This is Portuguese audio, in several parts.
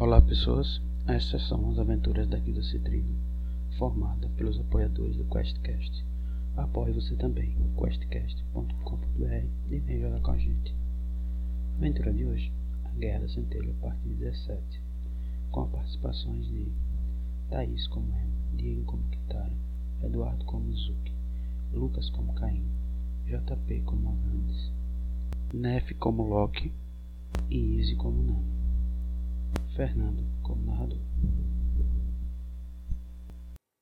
Olá pessoas, estas são as aventuras da Guilda Citrino, formada pelos apoiadores do QuestCast. Apoie você também, questcast.com.br e vem jogar com a gente. aventura de hoje, A Guerra da Centelha, parte 17, com participações de Thaís como Em, Diego como Kitara, Eduardo como Zuki, Lucas como Caim, JP como Arandes, Nef como Loki e Izzy como Nano. Fernando como narrador.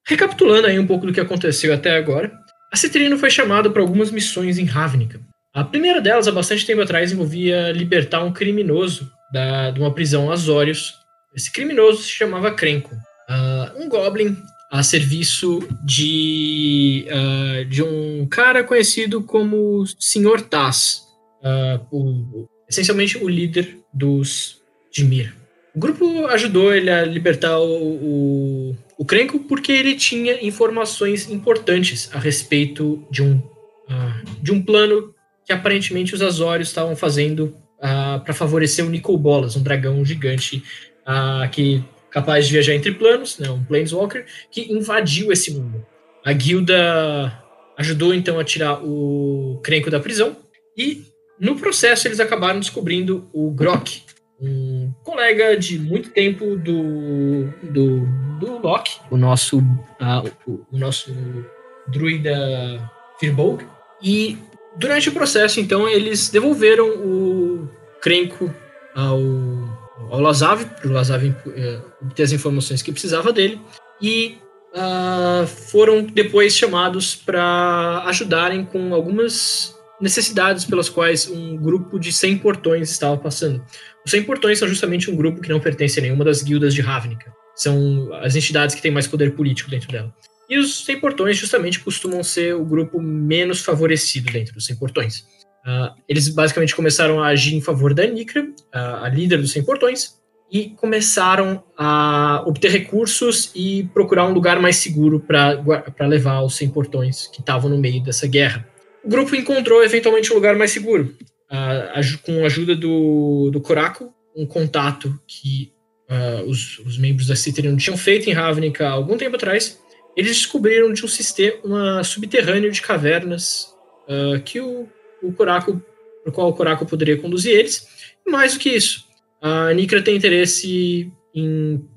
Recapitulando aí um pouco do que aconteceu até agora, a Citrino foi chamada para algumas missões em Ravnica. A primeira delas, há bastante tempo atrás, envolvia libertar um criminoso da, de uma prisão Azorius. Esse criminoso se chamava Krenko, uh, um goblin a serviço de, uh, de um cara conhecido como Sr. Taz, uh, o, essencialmente o líder dos Dimir. O grupo ajudou ele a libertar o, o, o Krenko porque ele tinha informações importantes a respeito de um, uh, de um plano que aparentemente os Azorios estavam fazendo uh, para favorecer o Nicol Bolas, um dragão gigante uh, que capaz de viajar entre planos, né, um Planeswalker, que invadiu esse mundo. A guilda ajudou então a tirar o Krenko da prisão e no processo eles acabaram descobrindo o Grok, um colega de muito tempo do, do, do Loki, o nosso, uh, o, o, nosso druida Firbolg. E durante o processo, então, eles devolveram o Krenko ao, ao Lazav, para o Lazav uh, obter as informações que precisava dele, e uh, foram depois chamados para ajudarem com algumas necessidades pelas quais um grupo de 100 portões estava passando. Os 100 portões são justamente um grupo que não pertence a nenhuma das guildas de Ravnica. São as entidades que têm mais poder político dentro dela. E os 100 portões justamente costumam ser o grupo menos favorecido dentro dos 100 portões. Uh, eles basicamente começaram a agir em favor da Nikra, uh, a líder dos 100 portões, e começaram a obter recursos e procurar um lugar mais seguro para levar os 100 portões que estavam no meio dessa guerra. O grupo encontrou eventualmente um lugar mais seguro, uh, com a ajuda do, do Coraco, um contato que uh, os, os, membros da Citrium tinham feito em Ravnica há algum tempo atrás. Eles descobriram de um sistema subterrâneo de cavernas uh, que o, o Coraco, por qual o Coraco poderia conduzir eles. E mais do que isso, a Nikra tem interesse em,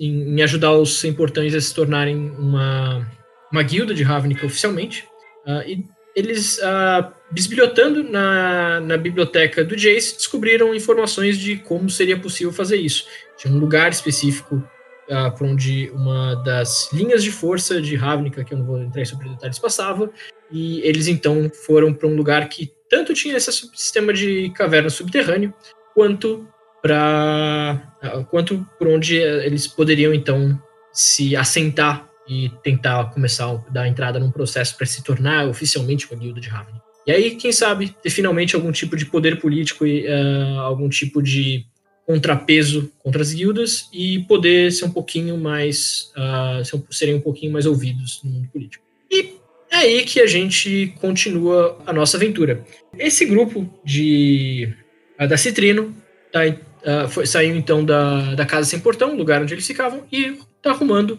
em, em ajudar os importantes a se tornarem uma, uma guilda de Ravnica oficialmente. Uh, e eles, uh, bisbilhotando na, na biblioteca do Jace, descobriram informações de como seria possível fazer isso. Tinha um lugar específico uh, por onde uma das linhas de força de Ravnica, que eu não vou entrar sobre detalhes, passava, e eles então foram para um lugar que tanto tinha esse sistema de caverna subterrâneo, quanto para uh, quanto por onde eles poderiam então se assentar e tentar começar a dar entrada num processo para se tornar oficialmente uma guilda de Ravnica. E aí, quem sabe, ter finalmente algum tipo de poder político e uh, algum tipo de contrapeso contra as guildas e poder ser um pouquinho mais uh, serem um pouquinho mais ouvidos no mundo político. E é aí que a gente continua a nossa aventura. Esse grupo de uh, da Citrino tá, uh, foi, saiu então da, da casa sem portão, lugar onde eles ficavam, e tá arrumando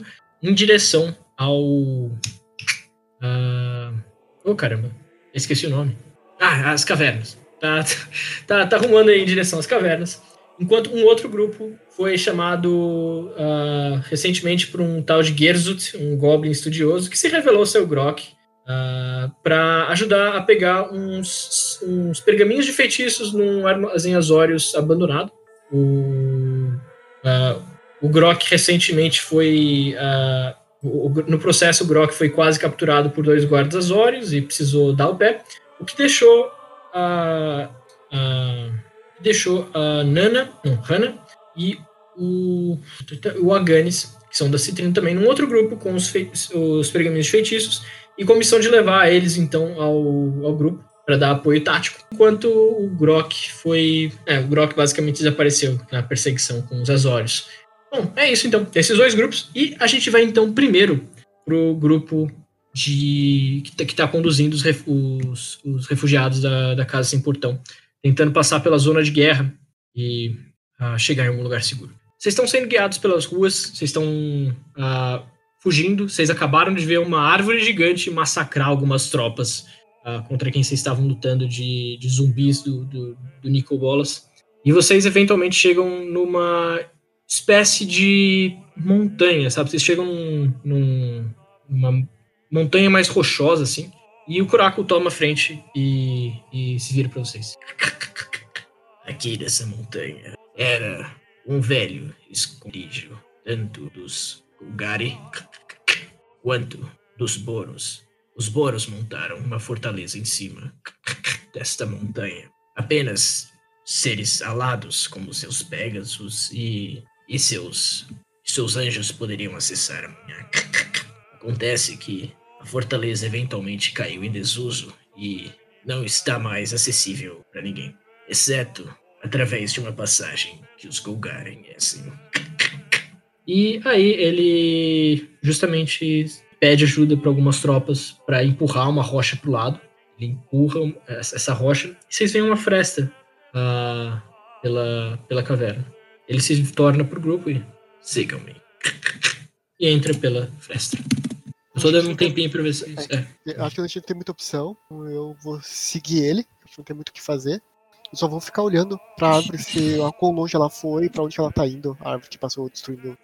em direção ao. Uh... Oh, caramba, esqueci o nome. Ah, as cavernas. Tá, tá, tá arrumando aí em direção às cavernas. Enquanto um outro grupo foi chamado uh, recentemente por um tal de Gerzut, um goblin estudioso, que se revelou ser o Grok, uh, ah, para ajudar a pegar uns, uns pergaminhos de feitiços num armazém Azorius abandonado. O, uh, o Grok recentemente foi. Uh, no processo, o Grok foi quase capturado por dois guardas azórios e precisou dar o pé, o que deixou a. Uh, deixou a Nana, não, Hannah, e o, o Aganis, que são da Citrino também, num outro grupo com os, os pergaminhos feitiços, e com a missão de levar eles, então, ao, ao grupo para dar apoio tático, enquanto o Grok foi. É, o Grok basicamente desapareceu na perseguição com os Azorius. Bom, é isso então. Esses dois grupos. E a gente vai então primeiro pro grupo de que está tá conduzindo os, os, os, refugiados da, da Casa Sem Portão, tentando passar pela zona de guerra e uh, chegar em algum lugar seguro. vocês estão sendo guiados pelas ruas, vocês estão uh, fugindo, vocês acabaram de ver uma árvore gigante massacrar algumas tropas uh, contra quem vocês estavam lutando de, de zumbis do, do, do Nico Bolas. E vocês eventualmente chegam numa espécie de montanha, sabe? Vocês chegam num, num, numa montanha mais rochosa, assim. E o Kurako toma a frente e, e se vira para vocês. Aqui nessa montanha era um velho esconderijo, tanto dos Gulgari quanto dos Boros. Os Boros montaram uma fortaleza em cima desta montanha. Apenas seres alados como seus Pegasus e, e seus, seus anjos poderiam acessar a minha. Acontece que a fortaleza eventualmente caiu em desuso e não está mais acessível para ninguém, exceto através de uma passagem que os Golgaren conhecem. E aí ele justamente pede ajuda para algumas tropas para empurrar uma rocha para o lado. Ele empurra essa rocha e vocês veem uma fresta uh, pela, pela caverna. Ele se torna pro grupo e sigam-me. E entra pela fresta. Eu só dando um tempinho pra ver se. É. é. Acho que a gente não tem muita opção. Eu vou seguir ele. Acho que não tem muito o que fazer. Eu só vou ficar olhando pra árvore se a quão longe ela foi, pra onde ela tá indo. A árvore que passou destruindo.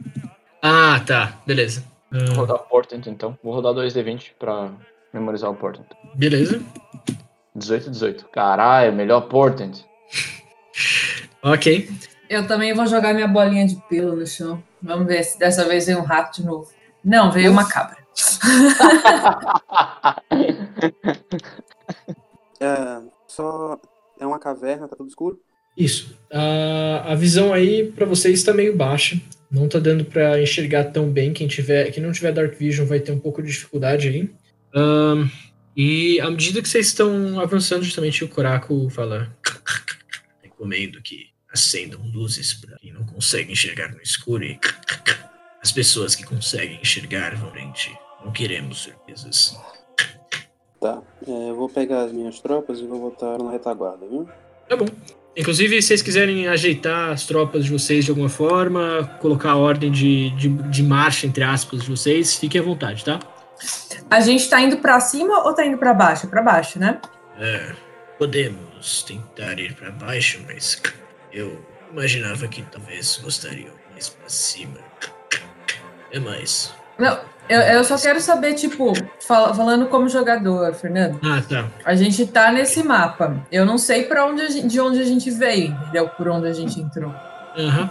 Ah, tá. Beleza. Vou rodar o Portent então. Vou rodar 2D20 pra memorizar o Portent. Beleza. 18 18. Caralho, melhor Portent. ok. Eu também vou jogar minha bolinha de pelo no chão. Vamos ver se dessa vez vem um rato de novo. Não, veio uma cabra. é, só é uma caverna, tá tudo escuro? Isso. A, a visão aí para vocês está meio baixa. Não tá dando para enxergar tão bem. Quem tiver, quem não tiver Dark Vision vai ter um pouco de dificuldade aí. Um, e à medida que vocês estão avançando, justamente o Coraco fala: recomendo que acendam luzes para quem não consegue enxergar no escuro e as pessoas que conseguem enxergar frente. Não queremos surpresas. Tá, é, eu vou pegar as minhas tropas e vou botar na retaguarda, viu? Tá bom. Inclusive, se vocês quiserem ajeitar as tropas de vocês de alguma forma, colocar a ordem de, de, de marcha, entre aspas, de vocês, fiquem à vontade, tá? A gente tá indo para cima ou tá indo para baixo? Para baixo, né? É, podemos tentar ir para baixo, mas eu imaginava que talvez gostariam mais para cima. É mais. Não, eu, eu só quero saber, tipo, fal falando como jogador, Fernando. Ah, tá. A gente tá nesse mapa. Eu não sei para onde gente, de onde a gente veio, entendeu? Por onde a gente entrou. Uhum.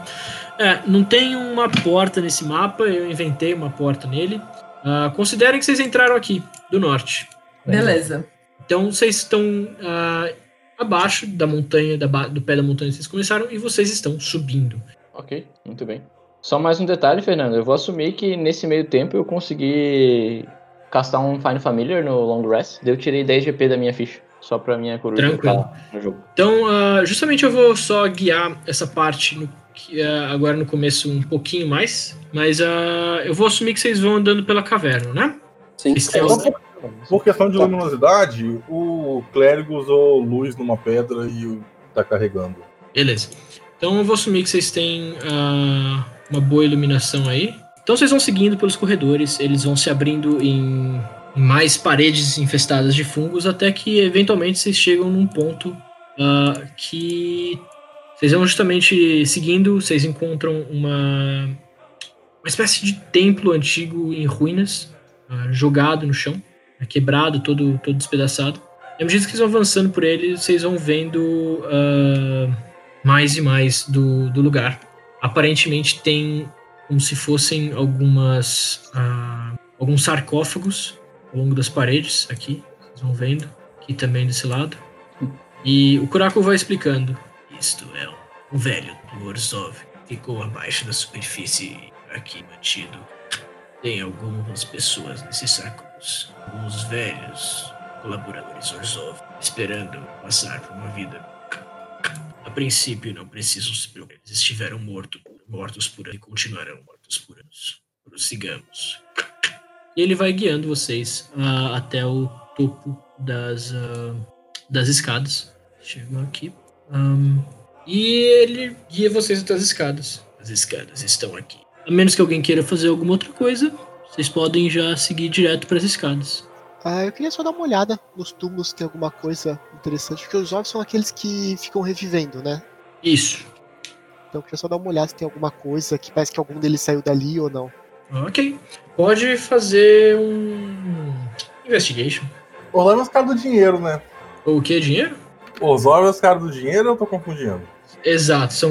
É, não tem uma porta nesse mapa, eu inventei uma porta nele. Uh, considerem que vocês entraram aqui, do norte. Beleza. Então vocês estão uh, abaixo da montanha, da, do pé da montanha que vocês começaram, e vocês estão subindo. Ok, muito bem. Só mais um detalhe, Fernando. Eu vou assumir que nesse meio tempo eu consegui castar um Fine Familiar no Long Rest. Eu tirei 10 GP da minha ficha. Só pra minha coruja Tranquilo. no jogo. Então, uh, justamente eu vou só guiar essa parte no, uh, agora no começo um pouquinho mais. Mas uh, eu vou assumir que vocês vão andando pela caverna, né? Sim. É, por, questão de luminosidade, o clérigo usou luz numa pedra e tá carregando. Beleza. Então eu vou assumir que vocês têm uh, uma boa iluminação aí. Então vocês vão seguindo pelos corredores, eles vão se abrindo em, mais paredes infestadas de fungos, até que eventualmente vocês chegam num ponto uh, que vocês vão justamente seguindo, vocês encontram uma, uma espécie de templo antigo em ruínas, uh, jogado no chão, quebrado, todo, todo despedaçado. E à medida que vocês vão avançando por ele, vocês vão vendo mais e mais do, do lugar aparentemente tem como se fossem algumas uh, alguns sarcófagos ao longo das paredes aqui, vocês vão vendo, aqui também desse lado. E o Kurako vai explicando. Isto é um velho do Orzhov. Ficou abaixo da superfície aqui mantido. Tem algumas pessoas nesses alguns velhos colaboradores Orzhov, esperando passar por uma vida a princípio, não precisam se preocupar. Eles estiveram morto, mortos por anos e continuarão mortos por anos. Prossigamos. E ele vai guiando vocês uh, até o topo das, uh, das escadas. Chegam aqui. Um, e ele guia vocês até as escadas. As escadas estão aqui. A menos que alguém queira fazer alguma outra coisa, vocês podem já seguir direto para as escadas. Ah, eu queria só dar uma olhada nos túmulos se tem alguma coisa interessante, porque os ovos são aqueles que ficam revivendo, né? Isso. Então eu queria só dar uma olhada se tem alguma coisa que parece que algum deles saiu dali ou não. Ok. Pode fazer um. Investigation. Orlando é os caras do dinheiro, né? O que? Dinheiro? Os Orlando é os caras do dinheiro ou eu tô confundindo? Exato, são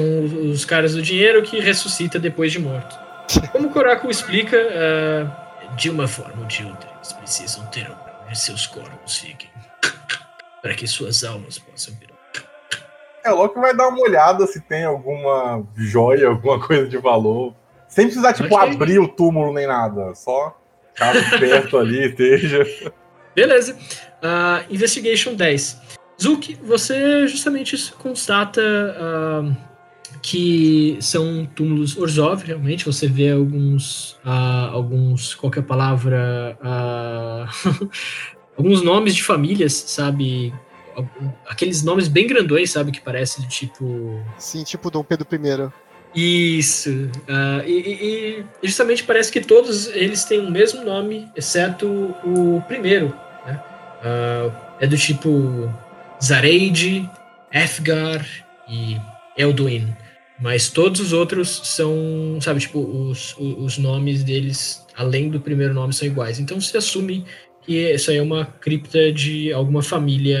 os caras do dinheiro que ressuscita depois de morto. Como o Coraco explica, ah, de uma forma ou de outra, eles precisam ter onde seus corpos fiquem. Para que suas almas possam vir. É, o Loki vai dar uma olhada se tem alguma joia, alguma coisa de valor. Sem precisar, tipo, Ok. abrir o túmulo nem nada. Só ficar perto ali, esteja. Beleza. Ah, investigation 10. Zuki, você justamente constata ah, que são túmulos Orzhov, realmente. Você vê alguns. ah, alguns. qualquer palavra. ah, alguns nomes de famílias, sabe? Aqueles nomes bem grandões, sabe? Que parecem do tipo. Sim, tipo Dom Pedro I. Isso. ah, e, e- justamente parece que todos eles têm o mesmo nome, exceto o primeiro. né? Ah, é do tipo Zareid, Efgar e Elduin. Mas todos os outros são, sabe, tipo, os, os nomes deles, além do primeiro nome, são iguais. Então se assume que isso aí é uma cripta de alguma família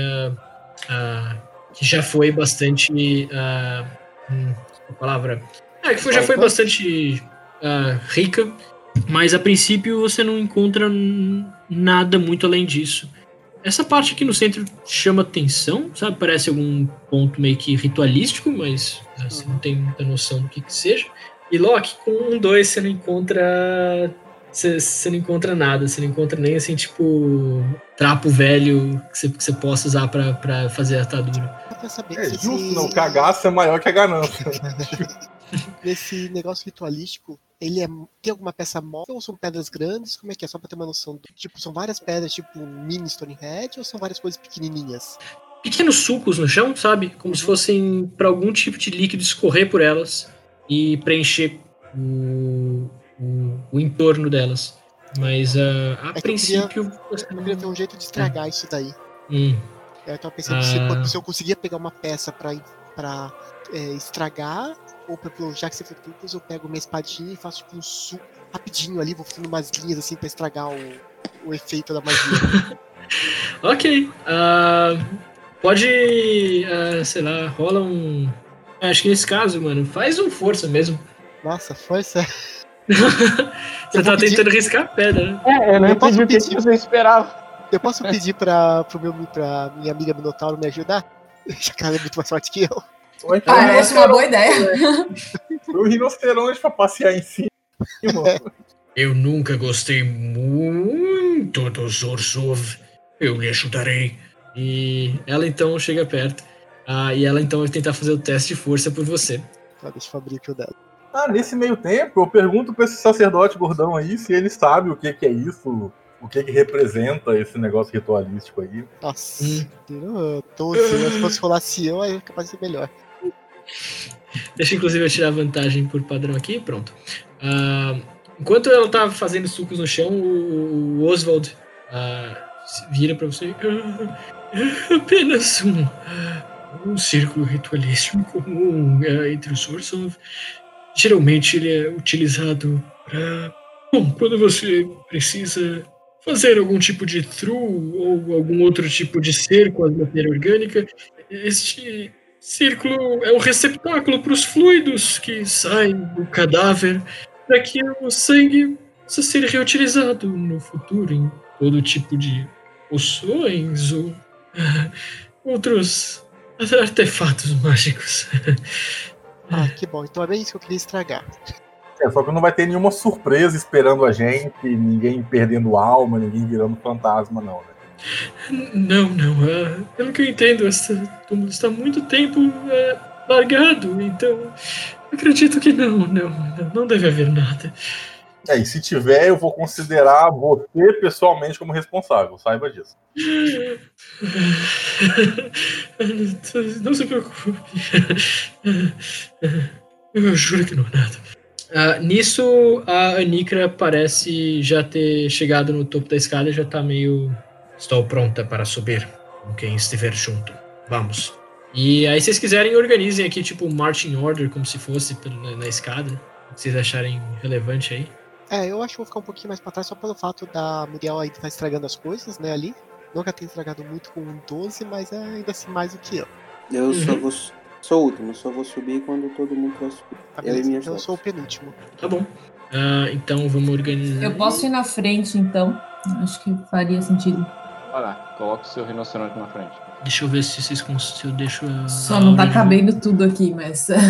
ah, que já foi bastante. ah, hum, a palavra. É, que foi- já foi bastante ah, rica, mas a princípio você não encontra nada muito além disso. Essa parte aqui no centro chama atenção, sabe? Parece algum ponto meio que ritualístico, mas você não tem muita noção do que que seja. E Loki, com um dois você não encontra. Você, você não encontra nada, você não encontra nem assim, tipo, trapo velho que você, que você possa usar pra, pra fazer a atadura. É se justo, esse- não. Cagaço é maior que a ganância. Esse negócio ritualístico, ele é, tem alguma peça móvel ou são pedras grandes? Como é que é? Só pra ter uma noção. do- Tipo, são várias pedras, tipo mini Stonehenge, ou são várias coisas pequenininhas? pequenos sucos no chão, sabe? Como se fossem para algum tipo de líquido escorrer por elas e preencher o, o, o entorno delas. Mas ah, a É que eu princípio. você Eu queria ter um jeito de estragar isso daí. Hum, Eu tava pensando Ah. se, se eu conseguia pegar uma peça pra, pra é, estragar, ou pro- já que você for trucos, eu pego minha espadinha e faço tipo um suco rapidinho ali, vou fazendo umas linhas assim pra estragar o, o efeito da magia. Ok. ah, pode. ah, sei lá, rola um. Acho que nesse caso, mano, faz um força mesmo. Nossa, força. Você tá pedir- tentando riscar a pedra, né? É, eu não Eu posso o que pedir? você esperava. Eu posso pedir pra, pro meu, pra minha amiga Minotauro me ajudar? Já que ela é muito mais forte que eu. Ou então Parece uma boa ideia. o rinoceronte pra passear em cima. Eu nunca gostei muito dos Orzhov. Eu lhe ajudarei. E ela então chega perto. Ah, e ela então vai tentar fazer o teste de força por você. Tá, deixa eu abrir aqui o dela. Ah, nesse meio tempo, eu pergunto pra esse sacerdote gordão aí se ele sabe o que, que é isso, o que, que representa esse negócio ritualístico aí. Nossa, Hum. 12. né? Se fosse rolar se eu, aí é capaz de ser melhor. Deixa inclusive eu tirar a vantagem por padrão aqui. Pronto. Ah, enquanto ela tá fazendo sucos no chão, o, Oswald se vira pra você. "Ah, é apenas um, um círculo ritualístico comum ah, entre os Orzhov. Geralmente ele é utilizado para. Bom, quando você precisa fazer algum tipo de true ou algum outro tipo de cerco à matéria orgânica, este círculo é um receptáculo para os fluidos que saem do cadáver para que o sangue possa ser reutilizado no futuro em todo tipo de poções ou outros artefatos mágicos. Ah, que bom. Então é bem isso que eu queria estragar. É, só que não vai ter nenhuma surpresa esperando a gente, ninguém perdendo alma, ninguém virando fantasma, não, né? Não, não. ah, pelo que eu entendo, esse túmulo está há muito tempo ah, largado, então acredito que não, não, não, deve haver nada. É, e se tiver, eu vou considerar você pessoalmente como responsável, saiba disso. Não se preocupe. Eu juro que não é nada. Ah, nisso, a Anikra parece já ter chegado no topo da escada e já tá meio. Estou pronta para subir com quem estiver junto. Vamos. E aí, se vocês quiserem, organizem aqui, tipo, um marching order, como se fosse na, na escada. O que vocês acharem relevante aí. É, eu acho que vou ficar um pouquinho mais pra trás só pelo fato da Muriel ainda tá estragando as coisas, né, ali. Nunca tem estragado muito com um 12, mas é ainda assim mais do que eu. Eu só Uhum. vou. Sou o último, só vou subir quando todo mundo vai subir. Tá Eu Então eu sou o penúltimo. Tá bom. Ah, então vamos organizar. Eu posso ir na frente, então. Acho que faria sentido. Vai lá, coloca o seu rinoceronte na frente. Deixa eu ver se vocês se eu deixo a. Só não tá cabendo tudo aqui, mas.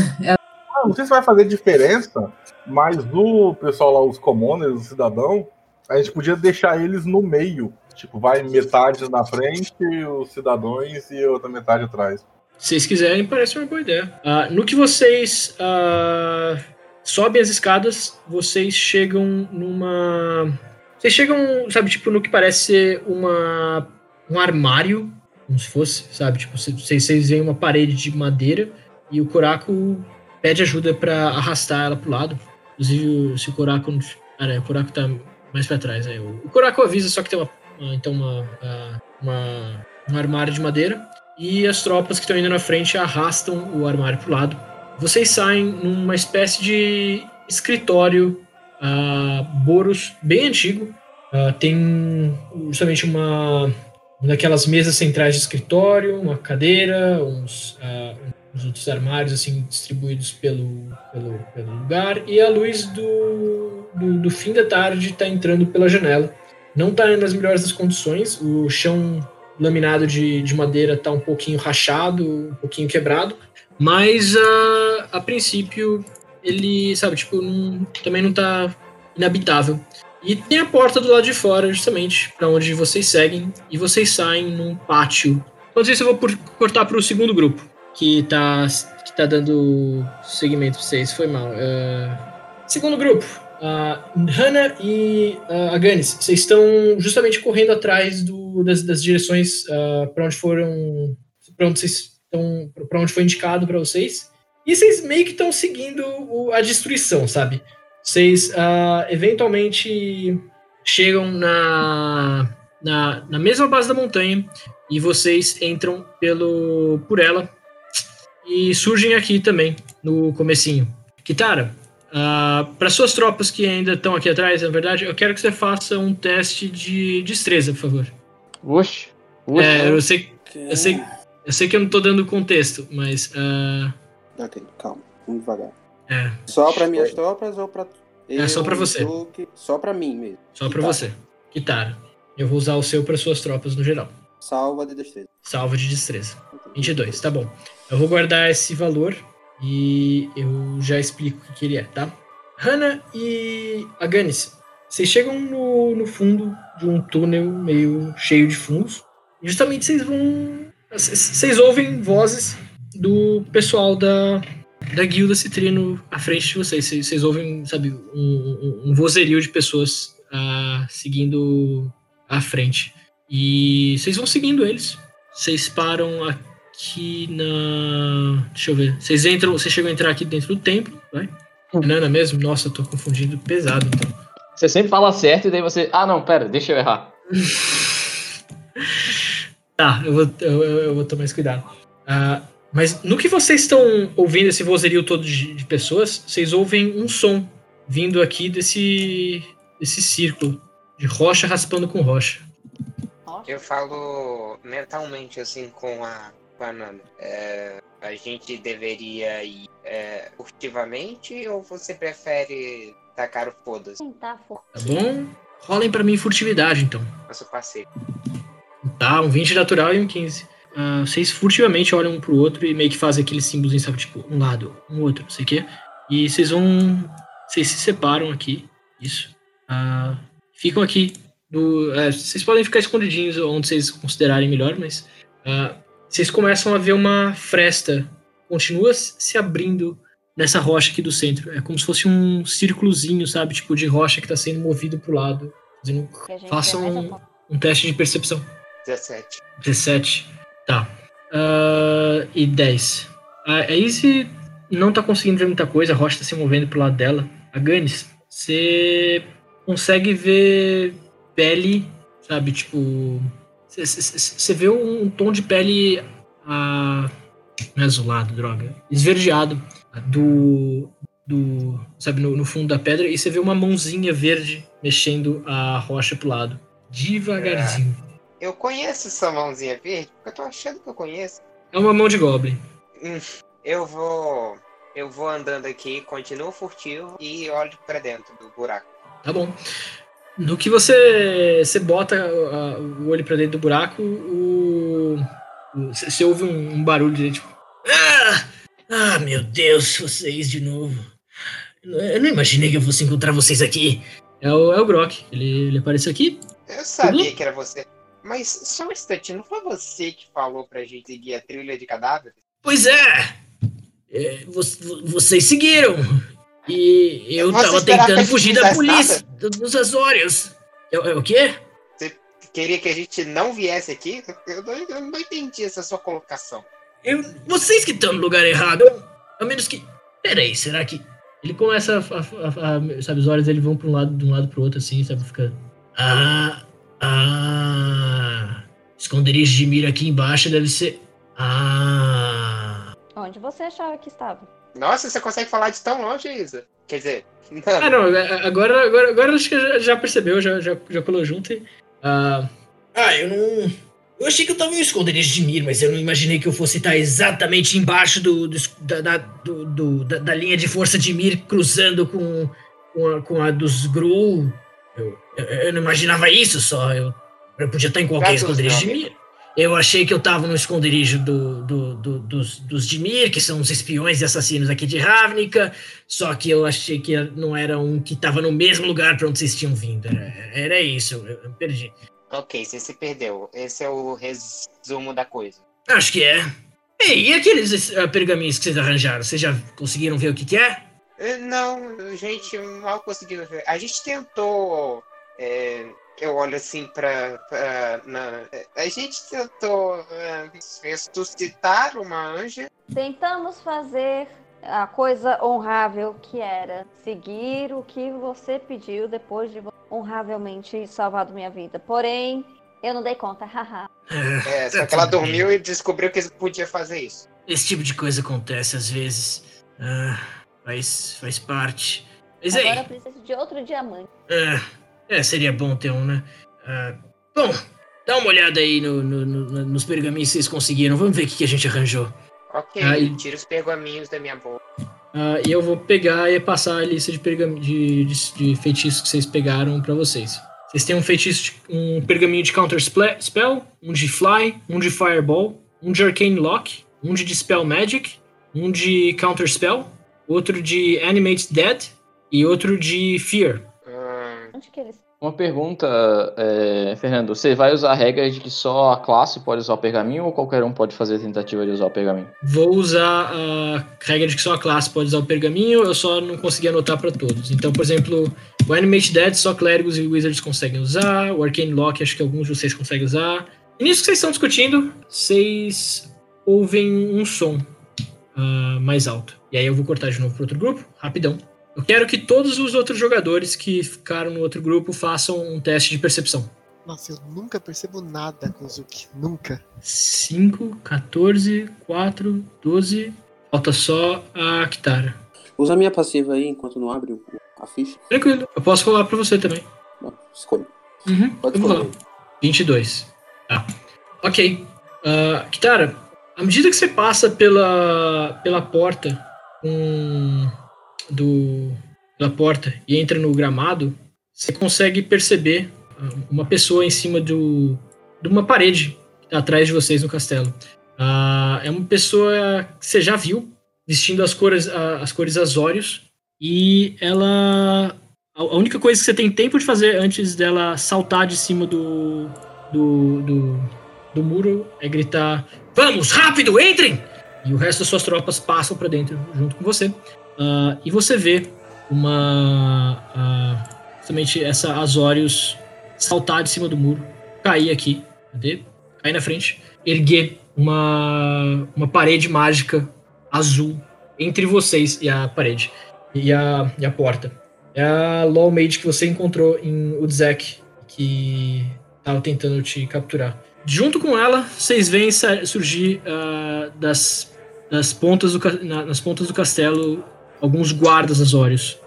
Ah, não sei se vai fazer diferença, mas o pessoal lá, os commoners, os cidadãos, a gente podia deixar eles no meio. Tipo, vai metade na frente, os cidadãos e outra metade atrás. Se vocês quiserem, parece uma boa ideia. Ah, no que vocês ah, sobem as escadas, vocês chegam numa. Vocês chegam, sabe, tipo, no que parece ser uma, um armário, como se fosse, sabe? Tipo, vocês, vocês veem uma parede de madeira e o Coraco pede ajuda pra arrastar ela pro lado. Inclusive, se o Coraco. Ah, né, o Coraco tá mais pra trás. Né? O, Coraco avisa, só que tem uma. uma- então, uma, uma, um armário de madeira e as tropas que estão indo na frente arrastam o armário pro lado. Vocês saem numa espécie de escritório uh, Boros bem antigo. Ah, tem justamente uma, uma daquelas mesas centrais de escritório, uma cadeira, uns, ah, uns outros armários assim distribuídos pelo, pelo, pelo lugar e a luz do, do, do fim da tarde está entrando pela janela. Não está nas melhores das condições, o chão laminado de, de madeira tá um pouquinho rachado, um pouquinho quebrado, mas a princípio ele, sabe, tipo, não- também não tá inabitável. E tem a porta do lado de fora, justamente, para onde vocês seguem, e vocês saem num pátio. Sei se eu vou por- cortar pro segundo grupo, que tá, que tá dando segmento pra vocês, foi mal. É, Segundo grupo, a Hannah e ah, a Ganis, vocês estão justamente correndo atrás do- das, das direções para onde foram, para onde vocês estão, para onde foi indicado para vocês. E vocês meio que estão seguindo o- a destruição, sabe? Vocês ah, eventualmente chegam na, na, na mesma base da montanha e vocês entram pelo por ela e surgem aqui também no comecinho. Kitara, para suas tropas que ainda estão aqui atrás, na verdade, eu quero que você faça um teste de destreza, por favor. Oxe, oxe. É, eu sei, eu sei, eu sei que eu não tô dando contexto, mas ah, Ok, calma, vamos devagar. é Só pra minhas tropas ou pra. É, só pra você. Duque? Só pra mim mesmo. só para Tá. você. Kitara, eu vou usar o seu para suas tropas no geral. Salva de destreza. Salva de destreza. 22, tá bom. Eu vou guardar esse valor e eu já explico o que, que ele é, tá? Hannah e Aganis, vocês chegam no, no fundo de um túnel meio cheio de fungos. E justamente vocês vão. Vocês ouvem vozes do pessoal da, da guilda Citrino à frente de vocês. Vocês, vocês ouvem, sabe, um, um, um vozerio de pessoas ah, seguindo à frente. E vocês vão seguindo eles. Vocês param aqui na. Deixa eu ver. Vocês entram. Vocês chegam a entrar aqui dentro do templo, vai? Nana mesmo? Nossa, eu tô confundindo pesado, então. Você sempre fala certo e daí você. Ah, não, pera, deixa eu errar. Tá, eu vou, eu, eu- eu vou tomar esse cuidado. Ah, mas no que vocês estão ouvindo esse vozerio todo de, de pessoas, vocês ouvem um som vindo aqui desse, desse círculo de rocha raspando com rocha. Eu falo mentalmente assim com a, com a Nana. É, a gente deveria ir é, furtivamente ou você prefere tacar o foda-se? Tá. Tá bom? Rolem pra mim furtividade, então. Nosso parceiro. Tá, um 20 natural e um 15. Ah, vocês furtivamente olham um pro outro e meio que fazem aquele símbolo, sabe? Tipo, um lado, um outro, não sei o quê. E vocês vão. Vocês se separam aqui. Isso. Ah, ficam aqui. É, vocês podem ficar escondidinhos onde vocês considerarem melhor, mas. ah, vocês começam a ver uma fresta. Continua se abrindo nessa rocha aqui do centro. É como se fosse um círculozinho, sabe? Tipo, de rocha que tá sendo movido pro lado. Façam um, um teste de percepção. 17. 17. Tá. Ah, e 10. Ah, aí se não tá conseguindo ver muita coisa, a rocha tá se movendo pro lado dela. A Ganis, você consegue ver pele, sabe, tipo. Você vê um, tom de pele. Não é azulado, droga. Esverdeado. Do. do sabe, no, no fundo da pedra. E você vê uma mãozinha verde mexendo a rocha pro lado. Devagarzinho. Eu conheço essa mãozinha verde, porque eu tô achando que eu conheço. É uma mão de Goblin. Hum, eu vou. Eu vou andando aqui, continuo furtivo e olho pra dentro do buraco. Tá bom. No que você, você bota uh, o olho pra dentro do buraco, o, o- você ouve um, um barulho de tipo. Ah! Ah, meu Deus, vocês de novo. Eu não imaginei que eu fosse encontrar vocês aqui. É o, é o Grok. Ele, ele apareceu aqui. Eu sabia que era você. Mas só um instante, não foi você que falou pra gente seguir a trilha de cadáveres? Pois é! É, vo- vo- vocês seguiram. E eu Você tava tentando fugir da polícia, do- dos Azórios. É, é o quê? Queria que a gente não viesse aqui? Eu não, eu não entendi essa sua colocação. Eu, vocês que estão no lugar errado. Eu- A menos que. Peraí, será que. Ele começa a. a- a- a- sabe, os olhos dele vão pra um lado, de um lado pro outro, assim, sabe? Fica. Ah. Ah. Esconderijo de mira aqui embaixo deve ser. Ah. Onde você achava que estava? Nossa, você consegue falar de tão longe, Isa? Quer dizer, Ah, não, é- agora, agora, agora acho que já, já percebeu, já, já, já colou junto. E, ah, ah, eu não. Eu achei que eu tava em um esconderijo de Mir, mas eu não imaginei que eu fosse estar exatamente embaixo do, do- da, da, do- do- da, da linha de força de Mir, cruzando com, com, a, com a dos Gru. Eu, eu, eu não imaginava isso só. Eu, eu podia estar em qualquer Traduza, esconderijo de Mir. Eu achei que eu tava no esconderijo do, do, do- dos, dos Dimir, que são os espiões e assassinos aqui de Ravnica, só que eu achei que não era um que tava no mesmo lugar pra onde vocês tinham vindo. Era, era isso, eu, eu perdi. ok, você se perdeu. Esse é o resumo da coisa. Acho que é. Ei, e aqueles ah, pergaminhos que vocês arranjaram? Vocês já conseguiram ver o que, que é? Eh, Não, gente, mal conseguiu ver. A gente tentou. eh, eu olho assim eh, a gente tentou eh, ressuscitar uma anja. Tentamos fazer a coisa honrável que era seguir o que você pediu depois de honravelmente salvado minha vida. Porém, eu não dei conta, haha. É, só que ela dormiu e descobriu que podia fazer isso. Esse tipo de coisa acontece às vezes. Ah, faz, faz parte. Mas aí, Agora eu preciso de outro diamante. É, é, seria bom ter um, né? Ah, bom, dá uma olhada aí no- no- no- nos pergaminhos que vocês conseguiram. Vamos ver o que, que a gente arranjou. Ok, Aí- tira os pergaminhos da minha boca. Ah, e eu vou pegar e passar a lista de, pergam- de, de- de feitiços que vocês pegaram pra vocês. Vocês têm um feitiço, de- um pergaminho de Counter Spell, um de Fly, um de Fireball, um de Arcane Lock, um de Dispel Magic, um de Counter Spell, outro de Animate Dead e outro de Fear. Onde que eles Uma pergunta, é, Fernando. Você vai usar a regra de que só a classe pode usar o pergaminho ou qualquer um pode fazer a tentativa de usar o pergaminho? Vou usar a regra de que só a classe pode usar o pergaminho, eu só não consegui anotar para todos. Então, por exemplo, o Animate Dead só clérigos e wizards conseguem usar, o Arcane Lock acho que alguns de vocês conseguem usar. E nisso que vocês estão discutindo, vocês ouvem um som ah, mais alto. E aí eu vou cortar de novo para outro grupo, rapidão. Eu quero que todos os outros jogadores que ficaram no outro grupo façam um teste de percepção. Nossa, eu nunca percebo nada, Kozuki. Nunca. 5, 14, 4, 12. Falta só a Kitara. Usa a minha passiva aí enquanto não abre o- a ficha. Tranquilo, eu posso rolar pra você também. Não, escolha. Uhum, Pode escolher. 22. Tá. Ok. Ah, Kitara, à medida que você passa pela, pela porta com- do, pela porta e entra no gramado, você consegue perceber ah, uma pessoa em cima do, de uma parede tá atrás de vocês no castelo. Ah, é uma pessoa que você já viu, vestindo as cores, as cores azórios, e ela a única coisa que você tem tempo de fazer antes dela saltar de cima do, do, do, do muro é gritar: Vamos, rápido, entrem! E o resto das suas tropas passam pra dentro junto com você. Ah, e você vê uma. ah, justamente essa Azorius saltar de cima do muro, cair aqui, cadê? Cair na frente, erguer uma, uma parede mágica azul entre vocês e a parede e a, e a porta. É a Law Mage que você encontrou em Udzek, que tava tentando te capturar. Junto com ela, vocês veem surgir ah, das, das pontas do, na- nas pontas do castelo alguns guardas azórios.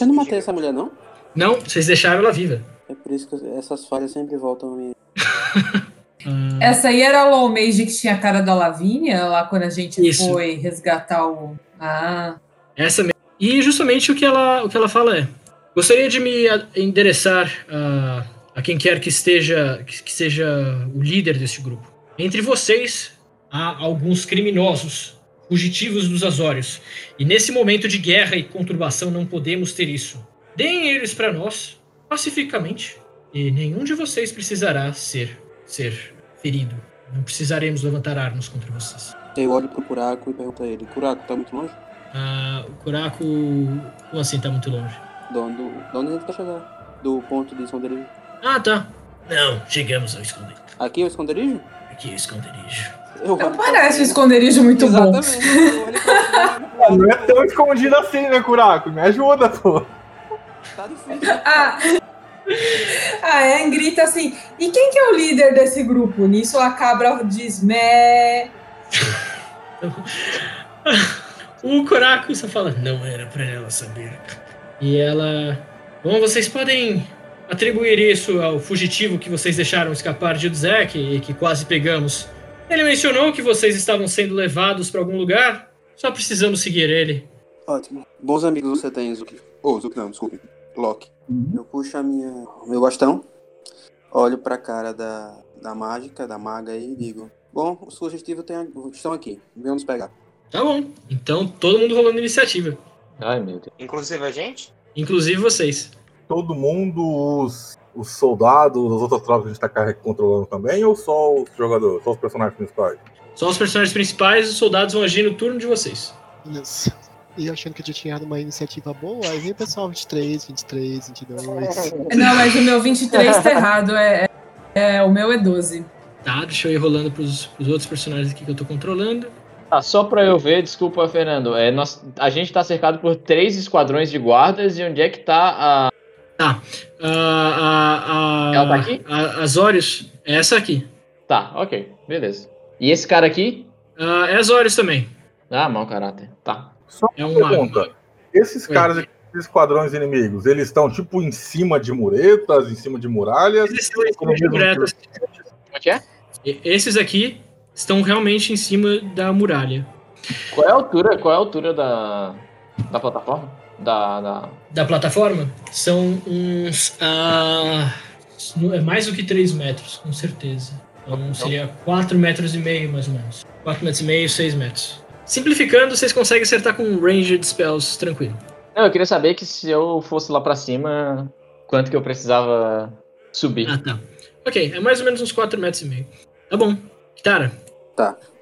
Eu não matei essa mulher, não? Não, vocês deixaram ela viva. É por isso que essas falhas sempre voltam a mim. Ah, Essa aí era a Low Mage que tinha a cara da Lavínia, lá quando a gente Isso. foi resgatar o. Ah. Essa mesmo. E justamente o que ela, o que ela fala é: gostaria de me endereçar a, a quem quer que esteja que, que seja o líder deste grupo. Entre vocês há alguns criminosos, fugitivos dos Azórios. E nesse momento de guerra e conturbação não podemos ter isso. Deem eles para nós, pacificamente, e nenhum de vocês precisará ser ser ferido. Não precisaremos levantar armas contra vocês. Eu olho pro Curaco e pergunto a ele: Curaco, tá muito longe? Ah, o Curaco, como assim, tá muito longe? De onde, de onde a gente quer chegar? Do ponto de esconderijo. Ah, tá. Não, chegamos ao esconderijo. Aqui é o esconderijo? Aqui é o esconderijo. Eu Não parece um ele. esconderijo muito bom. Exatamente. Ele. Não é tão escondido assim, né, Curaco? Me ajuda, pô. Tá difícil. Ah, a Anne grita assim: e quem que é o líder desse grupo? Nisso a cabra diz: Mé. O Curaco só fala, não era pra ela saber. E ela. Bom, vocês podem atribuir isso ao fugitivo que vocês deixaram escapar de Udzek e que quase pegamos. Ele mencionou que vocês estavam sendo levados pra algum lugar. Só precisamos seguir ele. Ótimo. Bons amigos você tem, Zuki. Ô, oh, Zuki não, desculpe. Loki. Eu puxo a minha, o meu bastão, olho pra cara da, da mágica, da maga aí e digo: Bom, os fugitivos têm, estão aqui. Venham nos pegar. Tá bom. Então todo mundo rolando iniciativa. Ai, meu Deus. Inclusive a gente? Inclusive vocês. Todo mundo, os, os soldados, as outras tropas que a gente tá controlando também, ou só os jogadores, só os personagens principais? Só os personagens principais, os soldados vão agir no turno de vocês. Isso. E achando que eu já tinha uma iniciativa boa, aí vem o pessoal 23, 23, 22. Não, mas o meu 23 tá errado. É, é, é- o meu é 12. Tá, deixa eu ir rolando pros, pros outros personagens aqui que eu tô controlando. Ah, só pra eu ver, desculpa, Fernando. É, nós, a gente tá cercado por três esquadrões de guardas e onde é que tá a. Tá. A, a, a, Ela tá aqui? A, Azorius é essa aqui. Tá, ok, beleza. E esse cara aqui? Ah, é Azorius também. Ah, mau caráter. Tá. Só É uma um pergunta. Esses Oi. caras aqui, esses esquadrões inimigos, eles estão tipo em cima de muretas, em cima de muralhas? Eles estão em cima de muralhas. Como é que é? Esses aqui estão realmente em cima da muralha. Qual é a altura? Qual é a altura da. da plataforma? Da. da... Da plataforma são uns. ah, no- é mais do que 3 metros, com certeza. Então seria 4 metros e meio, mais ou menos. 4 metros e meio, 6 metros. Simplificando, vocês conseguem acertar com um range de spells tranquilo. Não, eu queria saber que se eu fosse lá pra cima, quanto que eu precisava subir. Ah, tá. Ok, é mais ou menos uns 4 metros e meio. Tá bom. Kitara,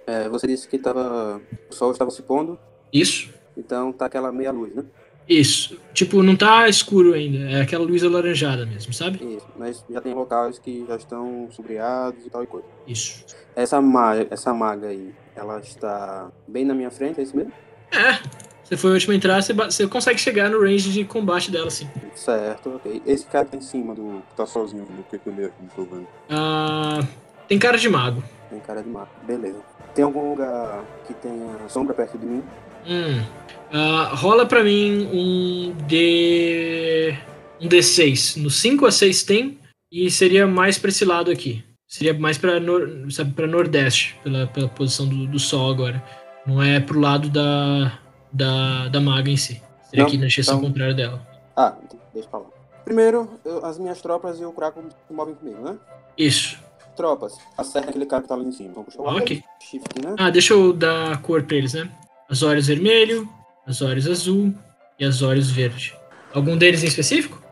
É, você disse que tava, o sol estava se pondo, isso. então tá aquela meia luz, né? Isso. Tipo, não tá escuro ainda. É aquela luz alaranjada mesmo, sabe? Isso. Mas já tem locais que já estão sombreados e tal e coisa. Isso. Essa, ma essa maga aí, ela está bem na minha frente, é isso mesmo? É. Você foi o último a entrar, você, você consegue chegar no range de combate dela, sim. Certo, ok. Esse cara tá em cima do. tá sozinho, do que é, não tô vendo. Ah, tem cara de mago. Tem cara de mato. Beleza. Tem algum lugar que tenha sombra perto de mim? Hum. Ah, rola pra mim um D. Um D6. No 5 a 6 tem. E seria mais pra esse lado aqui. Seria mais pra, nor, sabe, pra nordeste, pela, pela posição do, do sol agora. Não é pro lado da, da, da maga em si. Seria Não, aqui na direção então- contrária dela. Ah, então deixa pra lá. Primeiro, eu- as minhas tropas e o Kraken se movem comigo, né? Isso. Tropas, acerta aquele cara que tá lá em cima. Vamos puxar o Ok. Shift, né? Ah, deixa eu dar a cor pra eles, né? Azorius vermelho, Azorius azul e Azorius verde. Algum deles em específico?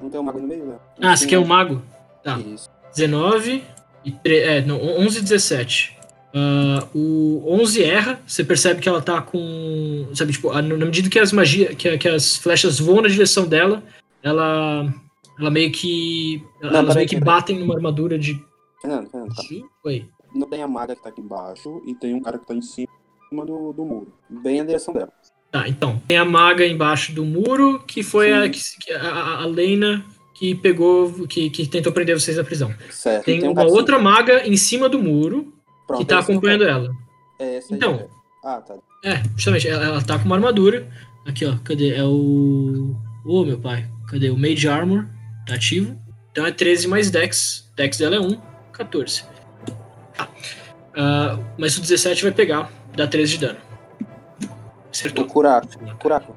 Não tem um mago no meio, né? Ah, você quer o mago? Tá. Isso. 19 e 3, é, não, 11 e 17. Ah, o 11 erra, você percebe que ela tá com, sabe, tipo, a- na medida que as magias, que, que as flechas voam na direção dela, ela ela meio que elas peraí, meio que peraí. batem numa armadura de Fernando, Fernando, tá. Oi. Não tem a maga que tá aqui embaixo e tem um cara que tá em cima. cima do, do muro, bem na direção dela. Tá, então. Tem a maga embaixo do muro, que foi a, que, a, a Lena que pegou, que, que tentou prender vocês na prisão. Certo. Tem um uma caixinho. outra maga em cima do muro Pronto, que tá acompanhando ela. É essa aí. Então. é. Ah, tá. É, justamente, ela, ela tá com uma armadura. Aqui, ó, cadê? É o. Ô, meu pai, cadê? O Mage Armor, tá ativo. Então é 13 mais Dex. Dex dela é 1, 14. Tá. Ah, mas o 17 vai pegar, dá 13 de dano. O Acertou. Curaco. Curaco.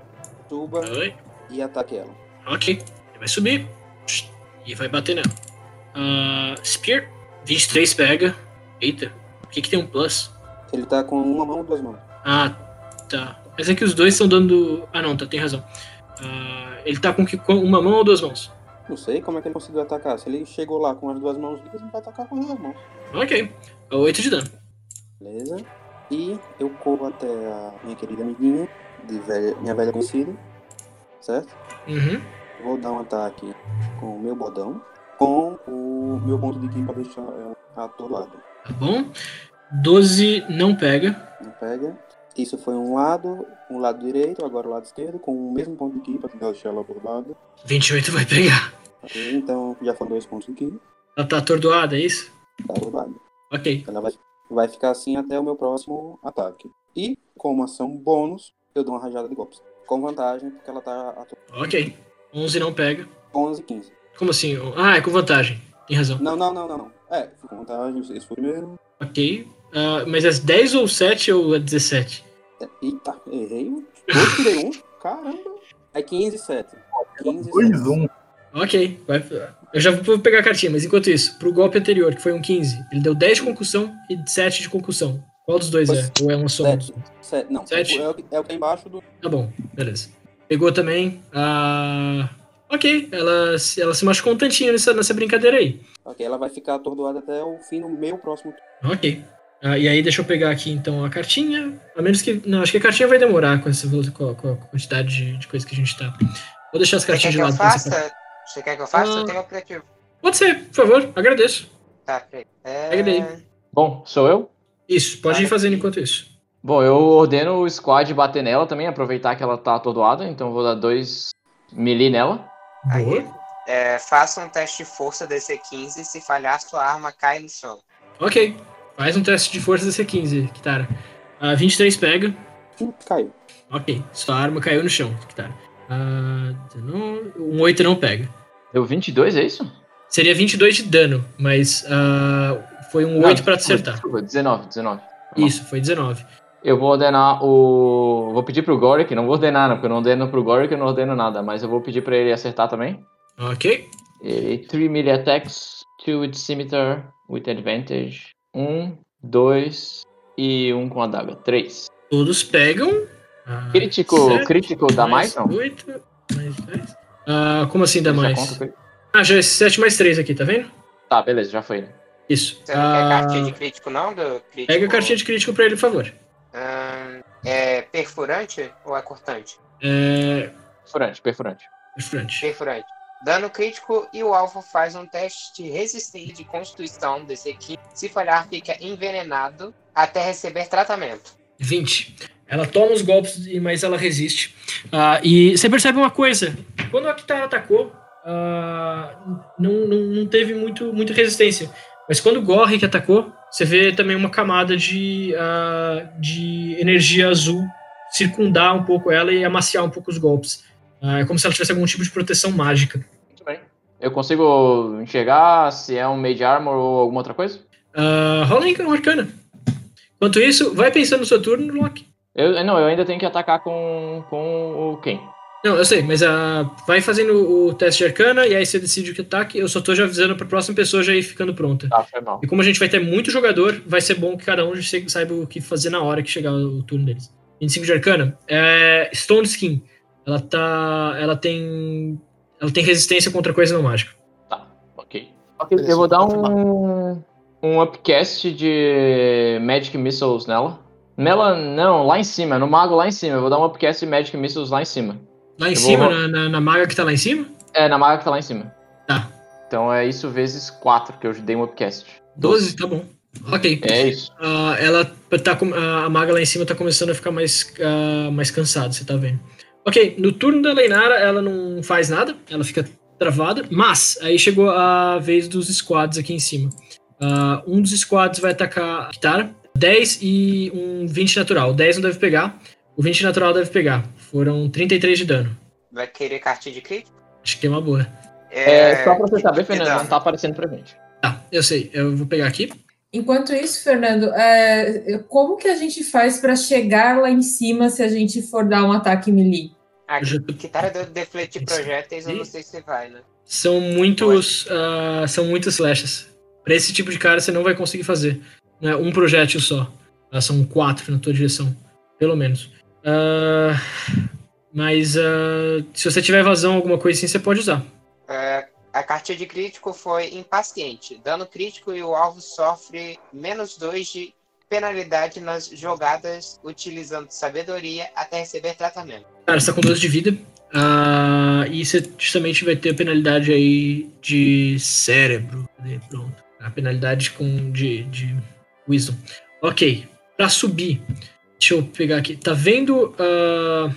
Suba Oi. e ataque ela. Ok. Ele vai subir e vai bater nela. Ah, Spear, 23 pega. Eita, por que, que tem um plus? Ele tá com uma mão ou duas mãos? Ah, tá. Mas é que os dois estão dando. Ah, não, tá, tem razão. Ah, ele tá com, que, com uma mão ou duas mãos? Não sei como é que ele conseguiu atacar. Se ele chegou lá com as duas mãos ele vai atacar com as duas mãos. Ok. 8 de dano. Beleza? E eu corro até a minha querida amiguinha, de velha, minha velha conhecida. Certo? Uhum. Vou dar um ataque com o meu bodão. Com o meu ponto de ki pra deixar ela atolada. Tá bom. 12 não pega. Não pega. Isso foi um lado, um lado direito, agora o lado esquerdo, com o mesmo ponto de ki pra tentar deixar ela atolada. 28 vai pegar. Ok, Então já foram dois pontos de ki. Ela tá atordoada, é isso? Tá atolada. Ok. Ela vai, vai ficar assim até o meu próximo ataque. E, como ação bônus, eu dou uma rajada de golpes. Com vantagem, porque ela tá atolada. Ok. 11 não pega. 11 e 15. Como assim? Ah, é com vantagem. Tem razão. Não, não, não, não, não. É, fui com vantagem, vocês foram primeiro. Ok. Ah, mas é 10 ou 7 ou é 17? É, Eita, errei. Eu tirei um. Caramba. É 15 e 7. 15 e 7. 2, 1. Ok. Vai, eu já vou pegar a cartinha, mas enquanto isso, pro golpe anterior, que foi um 15, ele deu 10 de concussão e 7 de concussão. Qual dos dois é? Ou é uma soma? dos dois? Sete. Não, Sete. É, o que- é o que é embaixo do. Tá bom, beleza. Pegou também. Ah, ok, ela, se- ela se machucou um tantinho nessa, nessa brincadeira aí. Ok, ela vai ficar atordoada até o fim do meu próximo. Ok. Ah, e aí, deixa eu pegar aqui então a cartinha. A menos que. Não, acho que a cartinha vai demorar com, essa, com, a, com a quantidade de, de coisa que a gente tá. Vou deixar as cartinhas que de eu lado. pra você- faça? Você quer que eu faça? Ah. Eu tenho um aplicativo. Pode ser, por favor, agradeço. Tá, peraí. É... Pega daí. Bom, sou eu? Isso, pode ir fazendo enquanto isso. Bom, eu ordeno o squad bater nela também, aproveitar que ela tá atordoada, então eu vou dar dois melee nela. Boa. É, faça um teste de força DC15. Se falhar, sua arma cai no chão. Ok. Faz um teste de força DC15, Kitara. Ah, 23 pega. Hum, Caiu. Ok. Sua arma caiu no chão, Kitara. Ah, 19, um 8 não pega. Deu 22, é isso? Seria 22 de dano, mas ah, foi um 8 pra te desculpa, acertar. Desculpa, 19, 19. Foi mal. Isso, foi 19. Eu vou ordenar o. Vou pedir pro Goric, não vou ordenar, não, porque eu não ordeno pro Goric, eu não ordeno nada, mas eu vou pedir pra ele acertar também. Ok. E 3 melee attacks, 2 with scimitar, with advantage. 1, 2 e 1 com adaga. 3. Todos pegam. Ah, Crítico, sete crítico dá mais, não? 8, mais 10. Ah, como assim dá Já mais? conta? Ah, já é 7 mais 3 aqui, tá vendo? Tá, beleza, já foi. né? Isso. Você não quer Ah, cartinha de crítico, não? Do crítico? Pega a cartinha de crítico pra ele, por favor. Ahn, é perfurante ou é cortante? É. Perfurante, perfurante. Front. Perfurante. Dano crítico e o alvo faz um teste de resistência de constituição desse aqui. Se falhar, fica envenenado até receber tratamento. 20. Ela toma os golpes, mas ela resiste. Ah, e você percebe uma coisa: quando a Kitara atacou, ah, não, não, não teve muito, muita resistência. Mas quando o Gorrick atacou, você vê também uma camada de, ah, de energia azul circundar um pouco ela e amaciar um pouco os golpes. É como se ela tivesse algum tipo de proteção mágica. Muito bem. Eu consigo enxergar se é um Mage Armor ou alguma outra coisa? Uh, rola aí um arcana. Enquanto isso, vai pensando no seu turno, Loki. Eu, não, eu ainda tenho que atacar com, com o quem? Não, eu sei, mas uh, vai fazendo o teste de arcana e aí você decide o que ataque. Eu só tô já avisando pra próxima pessoa já ir ficando pronta. Tá, foi mal. E como a gente vai ter muito jogador, vai ser bom que cada um saiba o que fazer na hora que chegar o turno deles. 25 de arcana. É Stone Skin. Ela tá. Ela tem. Ela tem resistência contra coisa não mágica. Tá, ok. Ok, eu vou dar um, um upcast de Magic Missiles nela. Nela, não, lá em cima, no mago lá em cima. Eu vou dar um upcast Magic Missiles lá em cima. Lá em Eu cima, vou- na, na, na maga que tá lá em cima? É, na maga que tá lá em cima. Tá. Então é isso vezes 4 que eu dei um upcast. 12, tá bom. Ok. É isso. Ah, ela tá com- a maga lá em cima tá começando a ficar mais, ah, mais cansada, você tá vendo. Ok, no turno da Leinara ela não faz nada, ela fica travada, mas aí chegou a vez dos squads aqui em cima. Ah, um dos squads vai atacar a Kitara, 10 e um 20 natural. O 10 não deve pegar, o 20 natural deve pegar. Foram 33 de dano. Vai querer cartinha de crítico? Acho que é uma boa. É, só pra você saber, Fernando, não tá aparecendo pra gente. Tá, eu sei, eu vou pegar aqui. Enquanto isso, Fernando, é, como que a gente faz para chegar lá em cima se a gente for dar um ataque melee? A Eu já tô- Kitara deu defletir projéteis, eu não sei se vai, né? São muitos. ah, são muitas flechas. Pra esse tipo de cara você não vai conseguir fazer. Não é um projétil só. Ah, são quatro na tua direção. Pelo menos. Ah, mas ah, se você tiver vazão, alguma coisa assim, você pode usar. É, a cartinha de crítico foi impaciente. Dano crítico e o alvo sofre menos 2 de penalidade nas jogadas utilizando sabedoria até receber tratamento. Cara, você tá com 12 de vida. ah, e você justamente vai ter a penalidade aí de cérebro. Cadê? Pronto. A penalidade com de, de wisdom. Ok. Pra subir. Deixa eu pegar aqui. Tá vendo. ah,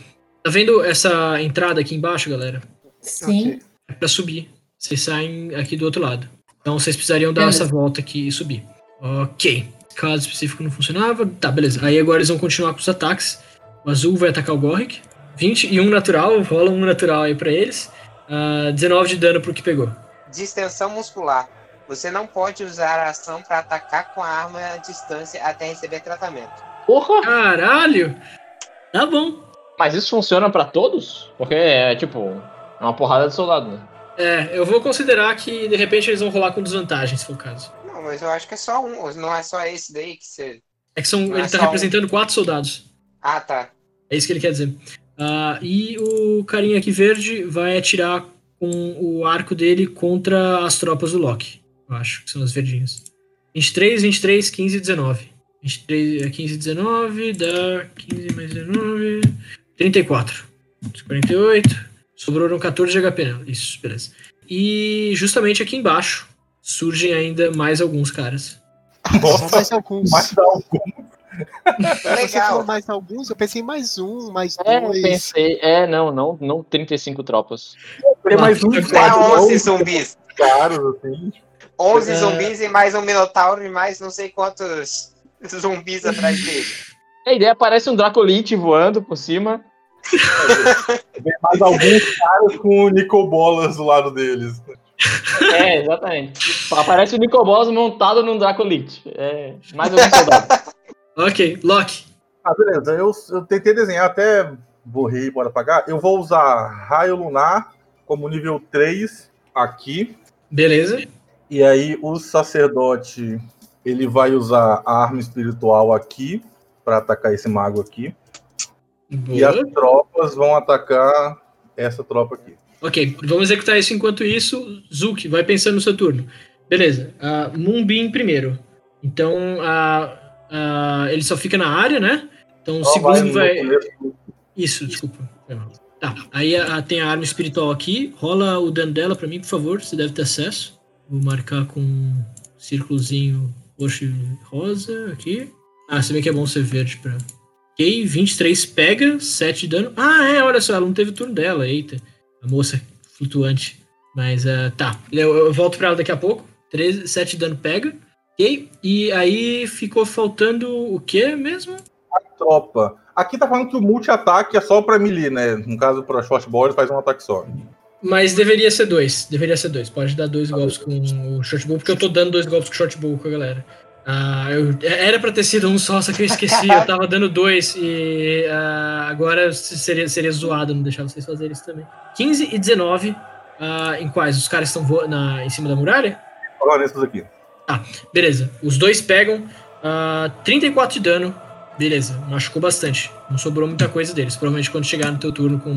tá vendo essa entrada aqui embaixo, galera? Sim. É pra subir. Vocês saem aqui do outro lado. Então vocês precisariam dar Beleza. essa volta aqui e subir. Ok. Caso específico não funcionava. Tá, beleza. Aí agora eles vão continuar com os ataques. O azul vai atacar o Gorrick. 20 e um natural. Rola um natural aí pra eles. Ah, 19 de dano pro que pegou. Distensão muscular. Você não pode usar a ação para atacar com a arma à distância até receber tratamento. Porra! Caralho! Tá bom. Mas isso funciona pra todos? Porque é tipo, é uma porrada de soldado, né? É, eu vou considerar que de repente eles vão rolar com desvantagem, se for o caso. Não, mas eu acho que é só um, não é só esse daí que você. É que são, Não é ele tá só um. representando quatro soldados. Ah, tá. É isso que ele quer dizer. Ah, e o carinha aqui verde vai atirar com o arco dele contra as tropas do Loki. Eu acho que são as verdinhas. 23, 23, 15 e 19. 23, é 15 e 19, dá 15 mais 19. 34. 48. Sobraram 14 de HP, né? Isso, beleza. E justamente aqui embaixo surgem ainda mais alguns caras. Nossa, mais alguns. Você falou Legal. mais alguns, eu pensei em mais um, mais É, dois. pensei. É, não, não, não 35 tropas. Tem mais um Até Até quatro 11 11 zumbis. caras, assim. 11 É. zumbis e mais um minotauro e mais não sei quantos zumbis atrás dele. A ideia parece um Dracolite voando por cima. Tem mais alguns caras com Nicobolas do lado deles. É, exatamente. Aparece o Nicobolas montado num Dracolite. É, mais algum soldado. Ok, Loki. Ah, beleza. Eu, eu tentei desenhar, até borrei e bora apagar. Eu vou usar Raio Lunar como nível 3 aqui. Beleza. E aí o sacerdote ele vai usar a arma espiritual aqui para atacar esse mago aqui. E as Boa. tropas vão atacar essa tropa aqui. Ok, vamos executar isso enquanto isso. Zuki, vai pensando no seu turno. Beleza. Uh, Moonbeam primeiro. Então, ah, ah, ele só fica na área, né? Então, o segundo vai. começo. Isso, desculpa. Tá, aí tem a arma espiritual aqui. Rola o dano dela pra mim, por favor. Você deve ter acesso. Vou marcar com um círculozinho roxo e rosa aqui. Ah, se bem que é bom ser verde pra. Ok, 23 pega, 7 de dano. Ah, é, olha só, ela não teve turno dela, eita. A moça flutuante. Mas ah, tá, eu, eu volto pra ela daqui a pouco. 13, 7 de dano pega. Ok, e aí ficou faltando o que mesmo? Tropa. Aqui tá falando que o multi-ataque é só pra melee, né? No caso, pra short faz um ataque só. Mas deveria ser dois. Deveria ser dois. Pode dar dois golpes com o short bow, porque eu tô dando dois golpes com o short bow com a galera. Ah, eu- era pra ter sido um só, só que eu esqueci. eu tava dando dois e ah, agora seria, seria zoado não deixar vocês fazerem isso também. 15 e 19. ah, em quais? Os caras estão em cima da muralha? Olha nesses aqui. Beleza. Os dois pegam ah, 34 de dano. Beleza, machucou bastante. Não sobrou muita coisa deles. Provavelmente quando chegar no teu turno com o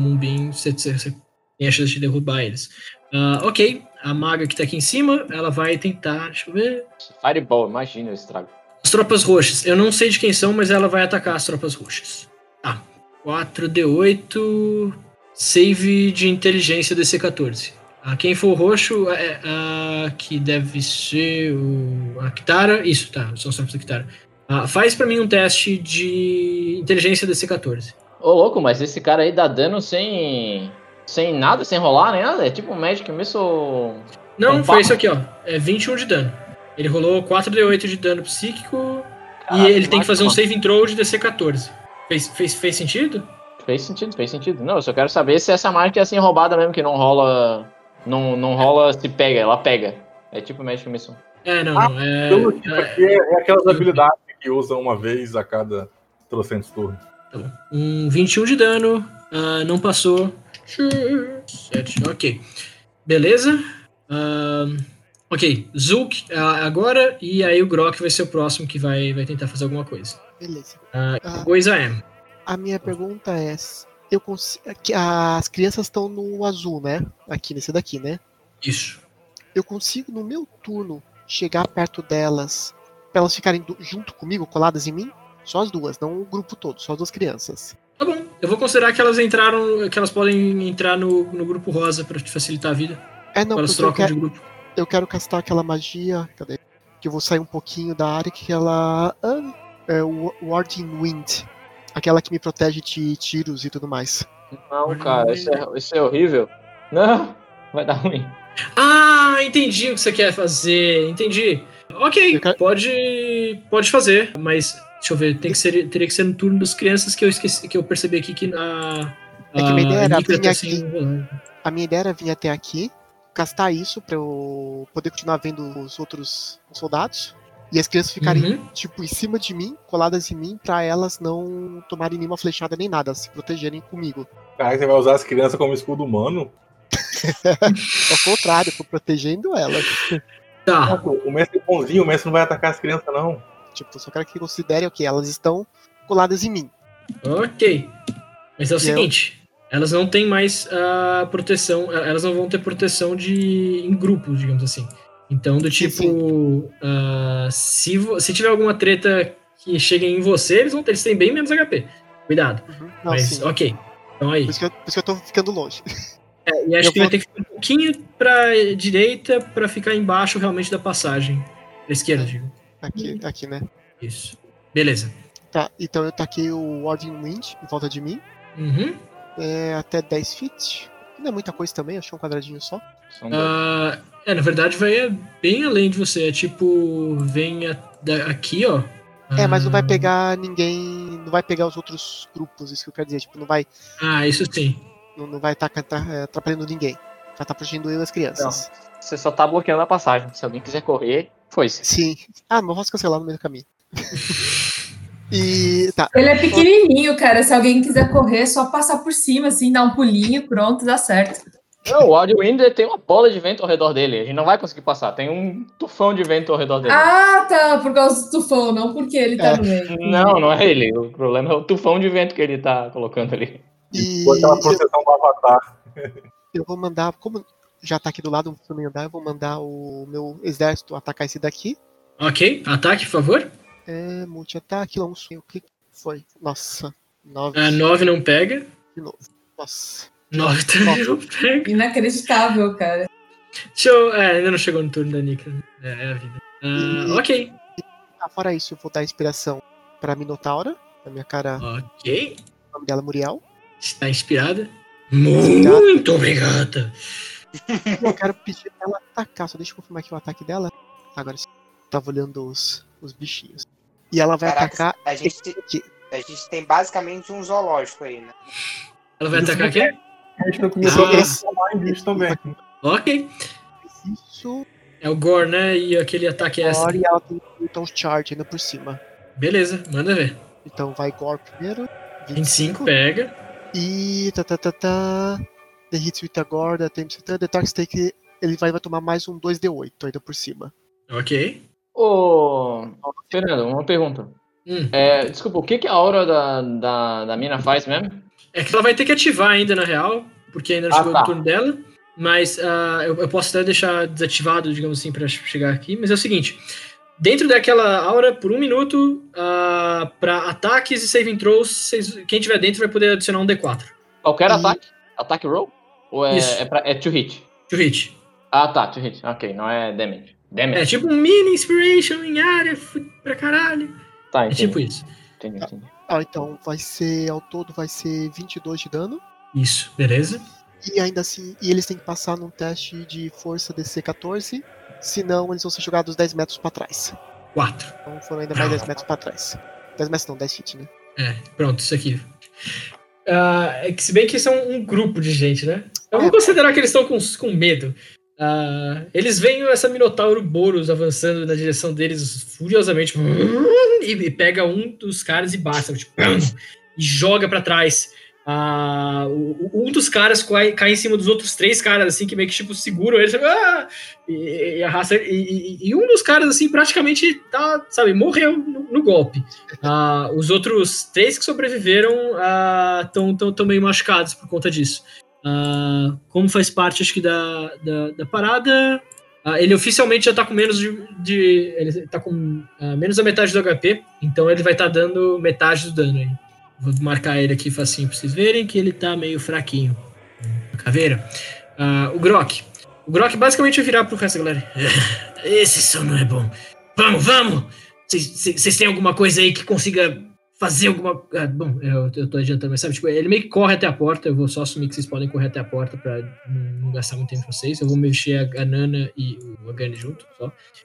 você- você tem a chance de derrubar eles. Ah, ok, a maga que tá aqui em cima, ela vai tentar. Deixa eu ver. Fireball, imagina o estrago. As tropas roxas. Eu não sei de quem são, mas ela vai atacar as tropas roxas. Tá. 4D8. Save de inteligência DC14. Ah, quem for o roxo, é, ah, que deve ser o, a Kitara. Isso, tá, são os da Kitara. Ah, faz pra mim um teste de inteligência DC-14. Ô, louco, mas esse cara aí dá dano sem. Sem nada, sem rolar, nem nada? É tipo um Magic Missile. Não, Um foi isso aqui, ó. É 21 de dano. Ele rolou 4d8 de dano psíquico e ele tem que fazer um save throw de DC-14. Fez, fez, fez sentido? Fez sentido, fez sentido. Não, eu só quero saber se essa mágica é assim roubada mesmo, que não rola. Não, não rola se pega, ela pega. É tipo Magic Missile. É, não, Ah, não. É, Pelo tipo é- aqui é, é aquelas habilidades que usam uma vez a cada trocentos turnos. Tá bom. Um 21 de dano, ah, não passou. 7, ok. Beleza. Ahn, ok, Zulk ah, agora, e aí o Grok vai ser o próximo que vai, vai tentar fazer alguma coisa. Beleza. Ah. Coisa é. A minha pergunta é: eu consigo. As crianças estão no azul, né? Aqui nesse daqui, né? Isso. Eu consigo, no meu turno, chegar perto delas pra elas ficarem junto comigo, coladas em mim? Só as duas, não o grupo todo, só as duas crianças. Eu vou considerar que elas entraram, que elas podem entrar no, no grupo rosa pra te facilitar a vida. É, não, elas porque eu trocam quero, de grupo. eu quero castar aquela magia. Cadê? Que eu vou sair um pouquinho da área que ela. ah, é o Warding Wind. Aquela que me protege de tiros e tudo mais. Não, cara, isso é, isso é horrível. Não, vai dar ruim. Ah, entendi o que você quer fazer. Entendi. Ok, pode, pode fazer, mas deixa eu ver, tem que ser, teria que ser no turno das crianças que eu esqueci, que eu percebi aqui que a. É que minha ideia era vir tá aqui. sem. A minha ideia era vir até aqui, castar isso pra eu poder continuar vendo os outros soldados. E as crianças ficarem, Uhum. tipo, em cima de mim, coladas em mim, pra elas não tomarem nenhuma flechada nem nada, se protegerem comigo. Cara, você vai usar as crianças como escudo humano? Ao contrário, eu tô protegendo elas. Tá. O mestre é bonzinho, o mestre não vai atacar as crianças, não. Tipo, só quero que considerem o que elas estão coladas em mim. Ok. Mas é o E eu? seguinte, elas não têm mais a proteção, elas não vão ter proteção de em grupos, digamos assim. Então, do Sim, tipo, ah, se, vo- se tiver alguma treta que chegue em você, eles vão ter, eles têm bem menos HP. Cuidado. Uhum. Não, Mas, sim. ok. Então aí. Por isso, que eu, por isso que eu tô ficando longe. É, e acho Eu que vai vou- ter que ficar um pouquinho pra direita pra ficar embaixo realmente da passagem. Pra esquerda, digo. Aqui, aqui, né? Isso. Beleza. Tá, então eu taquei o Warding Wind em volta de mim. Uhum. É, até 10 feet. Não é muita coisa também, achei um quadradinho só. Ah, é, na verdade vai bem além de você. É tipo, vem a- da- aqui, ó. É, mas não vai Ah, pegar ninguém. Não vai pegar os outros grupos, isso que eu quero dizer. Tipo, não vai Ah, isso sim. Não, não vai estar atrapalhando ninguém. Vai estar protegendo eu e as crianças. Você só tá bloqueando a passagem. Se alguém quiser correr, foi-se. Sim. Ah, não posso cancelar no meio do caminho. e. Tá. Ele é pequenininho, cara. Se alguém quiser correr, é só passar por cima, assim, dar um pulinho, pronto, dá certo. Não, o Audio Wind tem uma bola de vento ao redor dele. A gente não vai conseguir passar. Tem um tufão de vento ao redor dele. Ah, tá, por causa do tufão, não porque ele tá É. no meio. Não, não é ele. O problema é o tufão de vento que ele tá colocando ali. E Com aquela proteção do avatar. eu vou mandar. Como já tá aqui do lado, não precisa nem andar, eu vou mandar o meu exército atacar esse daqui. Ok, ataque, por favor. É, multi-ataque, long swing. O que foi? Nossa. 9 Ah, 9 não pega. de novo. Nossa. 9 também não pega. Inacreditável, cara. Deixa eu. É, ainda não chegou no turno da Nika. É, é a vida. Ah, E- ok. Ah, fora isso, eu vou dar inspiração pra Minotaura. A minha cara, Ok. o nome dela é Muriel. Está inspirada? Muito obrigada. Eu quero pedir pra ela atacar. Só deixa eu confirmar aqui o ataque dela. Agora sim. Tava olhando os, os bichinhos. E ela vai Caraca, atacar. a gente, aqui. a gente tem basicamente um zoológico aí, né? Ela vai atacar quem? A gente não começou Ah. a em bicho também. Ok. Isso. É o Gore, né? E aquele ataque é essa. Agora, e ela tem então charge ainda por cima. Beleza, manda ver. Então vai Gore primeiro. 25 pega. E. Tá, tá, tá, tá. The hits with a Gore, the Tempest, the Dark Stake. Ele vai, vai tomar mais um 2d8 ainda por cima. Ok. Ô. Fernando, uma pergunta. Hum. É, desculpa, o que, que a aura da, da, da mina faz mesmo? É que ela vai ter que ativar ainda, na real, porque ainda não Ah, chegou tá. o turno dela. Mas ah, eu, eu posso até deixar desativado, digamos assim, pra chegar aqui. Mas é o seguinte: dentro daquela aura, por um minuto, ah, pra ataques e saving throws, vocês- quem tiver dentro vai poder adicionar um D4. Qualquer E- ataque? Ataque roll? Ou é, Isso. é, pra, é to hit? To hit. Ah, tá, to hit. Ok, não é damage. Damage. É tipo um mini inspiration em área pra caralho. tá, É entendi. tipo isso. Entendi, entendi. Ah, então vai ser, ao todo, vai ser 22 de dano. Isso, beleza? E ainda assim, e eles têm que passar num teste de força DC 14. Senão, eles vão ser jogados 10 metros pra trás. 4. Então foram ainda mais 10 metros pra trás. 10 metros não, 10 feet, né? É, pronto, isso aqui. Ah, é que se bem que são um grupo de gente, né? Eu vou É. considerar que eles estão com, com medo. Ah, eles veem essa Minotauro Boros avançando na direção deles furiosamente e, e pega um dos caras e basta, tipo, e joga pra trás. Ah, um dos caras cai, cai em cima dos outros três caras, assim, que meio que tipo, seguram eles ah! e, e arrasta. E, e- um dos caras, assim, praticamente tá, sabe, morreu no, no golpe. Ah, os outros três que sobreviveram estão tão, tão meio machucados por conta disso. Ah, como faz parte, acho que, da, da, da parada, ah, ele oficialmente já tá com menos de. de- ele tá com ah, menos da metade do HP, então ele vai estar dando metade do dano aí. Vou marcar ele aqui facinho pra vocês verem que ele tá meio fraquinho. Caveira. Ah, o Grok. O Grok basicamente vai virar pro resto da galera. Esse som não é bom. Vamos, vamos! Vocês têm alguma coisa aí que consiga fazer alguma. Ah, bom, eu, eu tô adiantando, mas sabe, tipo, ele meio que corre até a porta. Eu vou só assumir que vocês podem correr até a porta pra não, gastar muito tempo com vocês. Eu vou mexer a, a Nana e o Agani junto.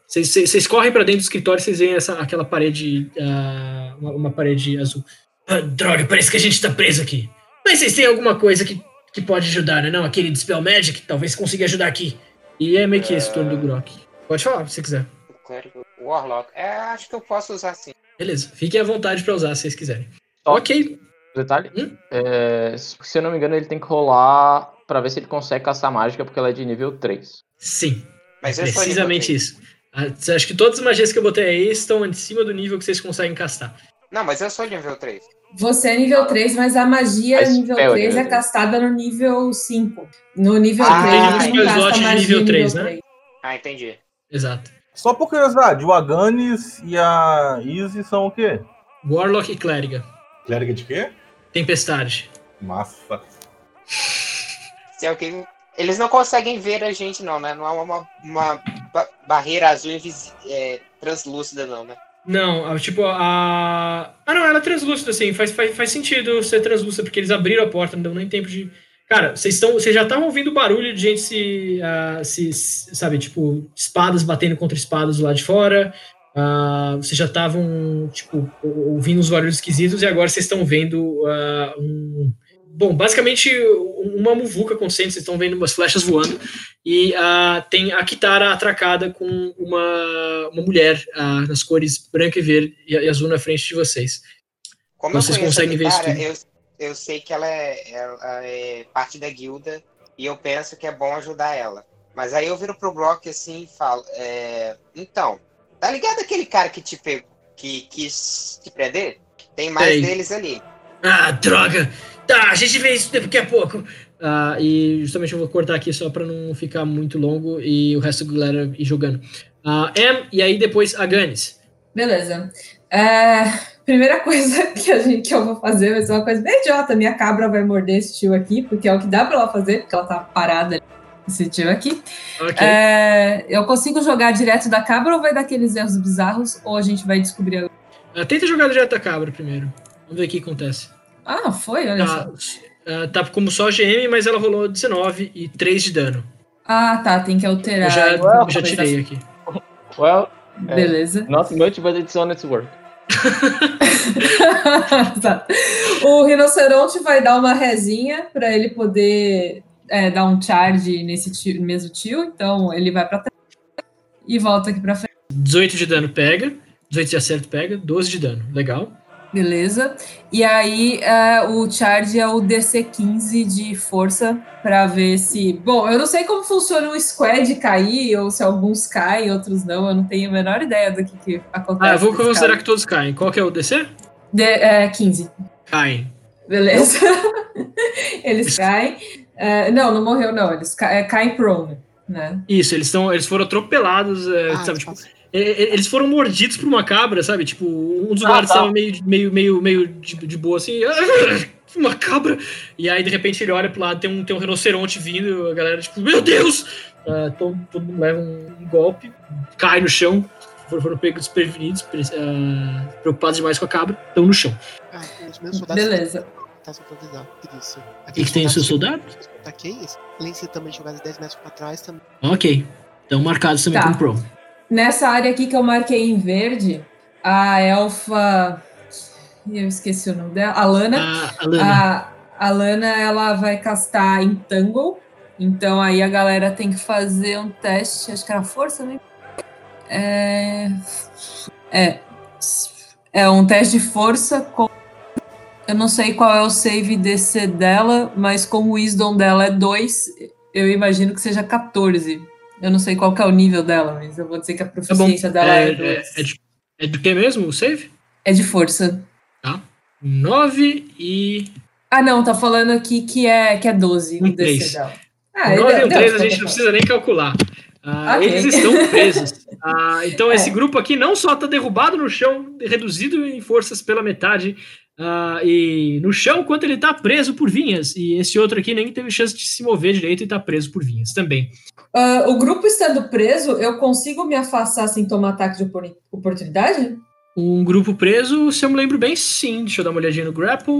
Vocês- correm pra dentro do escritório vocês veem essa, aquela parede. ah, uma, uma parede azul. Ah, droga, parece que a gente tá preso aqui. Mas vocês têm alguma coisa que, que pode ajudar, né? Não, aquele Dispel Magic, talvez consiga ajudar aqui. E é meio que esse turno do Grok. Pode falar, se você quiser. O clérigo Warlock. É, acho que eu posso usar sim. Beleza, fiquem à vontade pra usar se vocês quiserem. Só- Ok, Detalhe, Hum? é, se eu não me engano, ele tem que rolar pra ver se ele consegue caçar mágica, porque ela é de nível 3. sim. Mas precisamente isso. Ah, Acho que todas as magias que eu botei aí estão em cima do nível que vocês conseguem castar. Não, mas eu sou nível 3. Você é nível 3, mas a magia A nível spell é 3 é nível castada no nível 5. No nível Ah, 3, tem um casta de magia nível nível 3, 3, né? Ah, entendi. Exato. Só por curiosidade, o Aganis e a Easy são o quê? Warlock e Clériga. Clériga de quê? Tempestade. Massa. Se alguém. Eles não conseguem ver a gente, não, né? Não há uma, uma ba- barreira azul é, translúcida, não, né? Não, tipo, a. Ah, não, ela é translúcida, assim. Faz, faz, faz sentido ser translúcida, porque eles abriram a porta, não deu nem tempo de. Cara, vocês estão. Já estavam ouvindo barulho de gente se, ah, se, Sabe, tipo, espadas batendo contra espadas lado de fora. Ah, vocês já estavam, tipo, ou- ouvindo uns barulhos esquisitos e agora vocês estão vendo ah, um. Bom, basicamente uma muvuca acontecendo, vocês estão vendo umas flechas voando e ah, tem a Kitara atracada com uma, uma mulher ah, nas cores branca e verde e, azul na frente de vocês. Como Vocês conseguem ver isso eu, eu sei que ela é, ela é parte da guilda e eu penso que é bom ajudar ela. Mas aí eu viro pro Brock assim e falo: é, Então, tá ligado aquele cara que te pegou, que quis te prender? Tem mais Sei. deles ali. Ah, droga! Tá, a gente vê isso daqui a pouco. Ah, e justamente eu vou cortar aqui só pra não ficar muito longo e o resto da galera ir jogando. Ah, Em, e aí depois a Ganis. Beleza. É, primeira coisa que, a gente, que eu vou fazer vai ser uma coisa bem idiota. Minha cabra vai morder esse tio aqui, porque é o que dá pra ela fazer, porque ela tá parada ali. Esse tio aqui. Ok. É, eu consigo jogar direto da cabra ou vai dar aqueles erros bizarros? Ou a gente vai descobrir agora? Ah, tenta jogar direto da cabra primeiro. Vamos ver o que acontece. Ah, foi? Olha Tá, só. Ah, tá como só GM, mas ela rolou 19 e 3 de dano. Ah, tá. Tem que alterar. Eu já, então, eu já tirei aqui. Well, assim. Beleza. not much, but it's on its work. Tá. O rinoceronte vai dar uma rezinha para ele poder é, dar um charge nesse tio- mesmo tio. Então ele vai para trás e volta aqui para frente. 18 de dano pega. 18 de acerto pega. 12 de dano. Legal. Beleza. E aí é, o charge é o DC 15 de força para ver se. Bom, eu não sei como funciona o squad cair, ou se alguns caem, outros não. Eu não tenho a menor ideia do que, que acontece. Ah, eu vou considerar que todos caem. Qual que é o DC? De, é, 15. Caem. Beleza. eles caem. É, não, não morreu, não. Eles ca- caem prone, né? Isso, eles, tão, eles foram atropelados, é, Ah, sabe? Tipo, fácil. é, eles foram mordidos por uma cabra, sabe? Tipo, um dos Ah, guardas tá. estava meio, meio, meio, meio de, de boa assim. uma cabra. E aí, de repente, ele olha pro lado, tem um, tem um rinoceronte vindo, a galera, tipo, meu Deus! Uh, todo, todo mundo leva um, golpe, cai no chão, foram, foram pegos desprevenidos, uh, preocupados demais com a cabra, estão no chão. Ah, os meus soldados. Beleza. Tá só pra avisar, por isso. O que, que tem os seus soldados? Além de ser também jogados 10 metros pra trás, também. Ok. Estão marcados também Tá. com Pro. Nessa área aqui que eu marquei em verde, a elfa. Eu esqueci o nome dela. A Lana. A, a Lana. A, a Lana, ela vai castar Entangle. Então aí a galera tem que fazer um teste. Acho que era força, né? É. É. É um teste de força com. Eu não sei qual é o save DC dela, mas como o Wisdom dela é 2, eu imagino que seja 14. Eu não sei qual é o nível dela, mas eu vou dizer que a Tá proficiência dela é, É, 2. é, é, de, é do que mesmo o save? É de força. 9 e. Ah, não, tá falando aqui que é, que é 12 Um o DC três. dela. Ah, 9 e o deu- 3 a gente tá não precisa nem calcular. Ah, Ok. Eles estão presos. Ah, então, É. esse grupo aqui não só está derrubado no chão, reduzido em forças pela metade, ah, e no chão, quanto ele está preso por vinhas. E esse outro aqui nem teve chance de se mover direito e está preso por vinhas também. Ah, o grupo estando preso, eu consigo me afastar sem tomar ataque de opor- oportunidade? Um grupo preso, se eu me lembro bem, sim. Deixa eu dar uma olhadinha no grapple.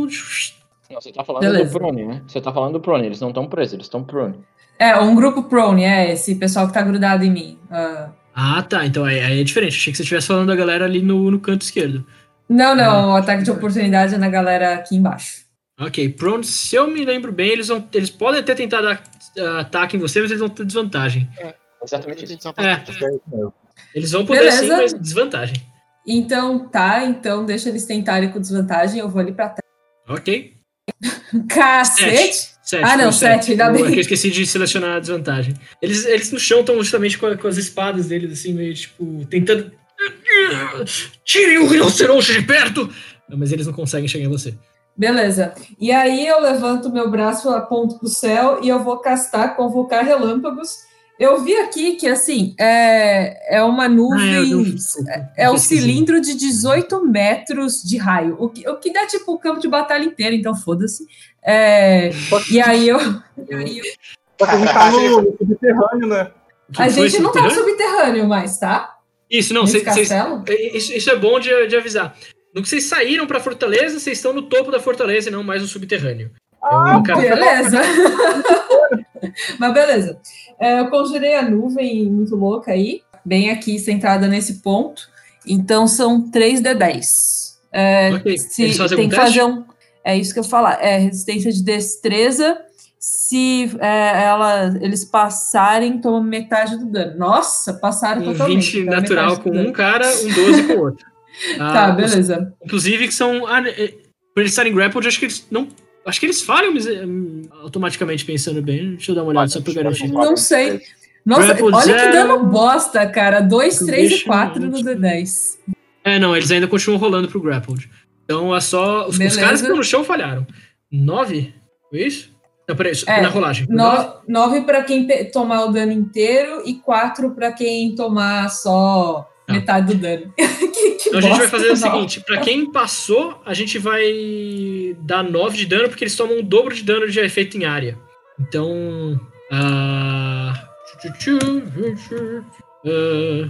Não, você tá falando Beleza. do prone, né? Você tá falando do prone, eles não estão presos, eles estão prone. É, um grupo prone, é esse pessoal que tá grudado em mim. Ah, Ah, tá. Então aí aí é diferente. Achei que você estivesse falando da galera ali no, no canto esquerdo. Não, Ah. não, o ataque de oportunidade é na galera aqui embaixo. Ok, prone, se eu me lembro bem, eles, vão, eles podem até tentar dar ah, ataque em você, mas eles vão ter desvantagem. Exatamente isso. É. É isso mesmo. Eles vão poder Beleza. sim, mas desvantagem. Então, tá, então deixa eles tentarem com desvantagem, eu vou ali pra trás. Ok. Cacete! Sete, Ah, foi não, o sete, ainda Eu- bem. é que eu esqueci de selecionar a desvantagem. Eles, eles no chão estão justamente com, a- com as espadas deles, assim, meio tipo, tentando. Tirem o rinoceronte de perto! Mas eles não conseguem chegar em você. Beleza. E aí eu levanto meu braço, aponto pro céu e eu vou castar, convocar relâmpagos. Eu vi aqui que, assim, é, é uma nuvem. Ah, É o pesquisei. cilindro de 18 metros de raio, o que, o que dá tipo o campo de batalha inteiro, então foda-se. É, e aí eu. aí eu- Só que a gente tá no subterrâneo, né? A gente não tá no subterrâneo mais, tá? Isso, não, vocês. vocês- castelo? Isso, isso é bom de, de avisar. No que vocês saíram pra fortaleza, vocês estão no topo da fortaleza e não mais no subterrâneo. Ah, Beleza. Mas beleza. É, eu conjurei a nuvem muito louca aí, bem aqui sentada nesse ponto. Então são 3 de 10. É, Ok, se tem que fazer um. É isso que eu falar. É resistência de destreza. Se é, ela, eles passarem, tomam metade do dano. Nossa, passaram Um totalmente. 20 tomaram natural com um cara, um 12 com o outro. Tá, Ah, os- beleza. Inclusive, que são. Ah, é, por eles estarem grappled, acho que eles não. Acho que eles falham mas, é, hum, automaticamente pensando bem. Deixa eu dar uma olhada só pra garantir. Não sei. Nossa, Grapple olha que zero. dano bosta, cara. 2, 3 e Deixa 4 eu- no D10. É, não, eles ainda continuam rolando pro grappled. Então é só. Os, os caras que estão no chão falharam. 9? Foi isso? Não, peraí, É, na rolagem. Nove? 9 para quem tomar o dano inteiro e 4 para quem tomar só Tá. metade do dano. que, que Então a gente vai fazer o seguinte: pra quem passou, a gente vai dar 9 de dano, porque eles tomam o dobro de dano de efeito em área. Então. ah, ah,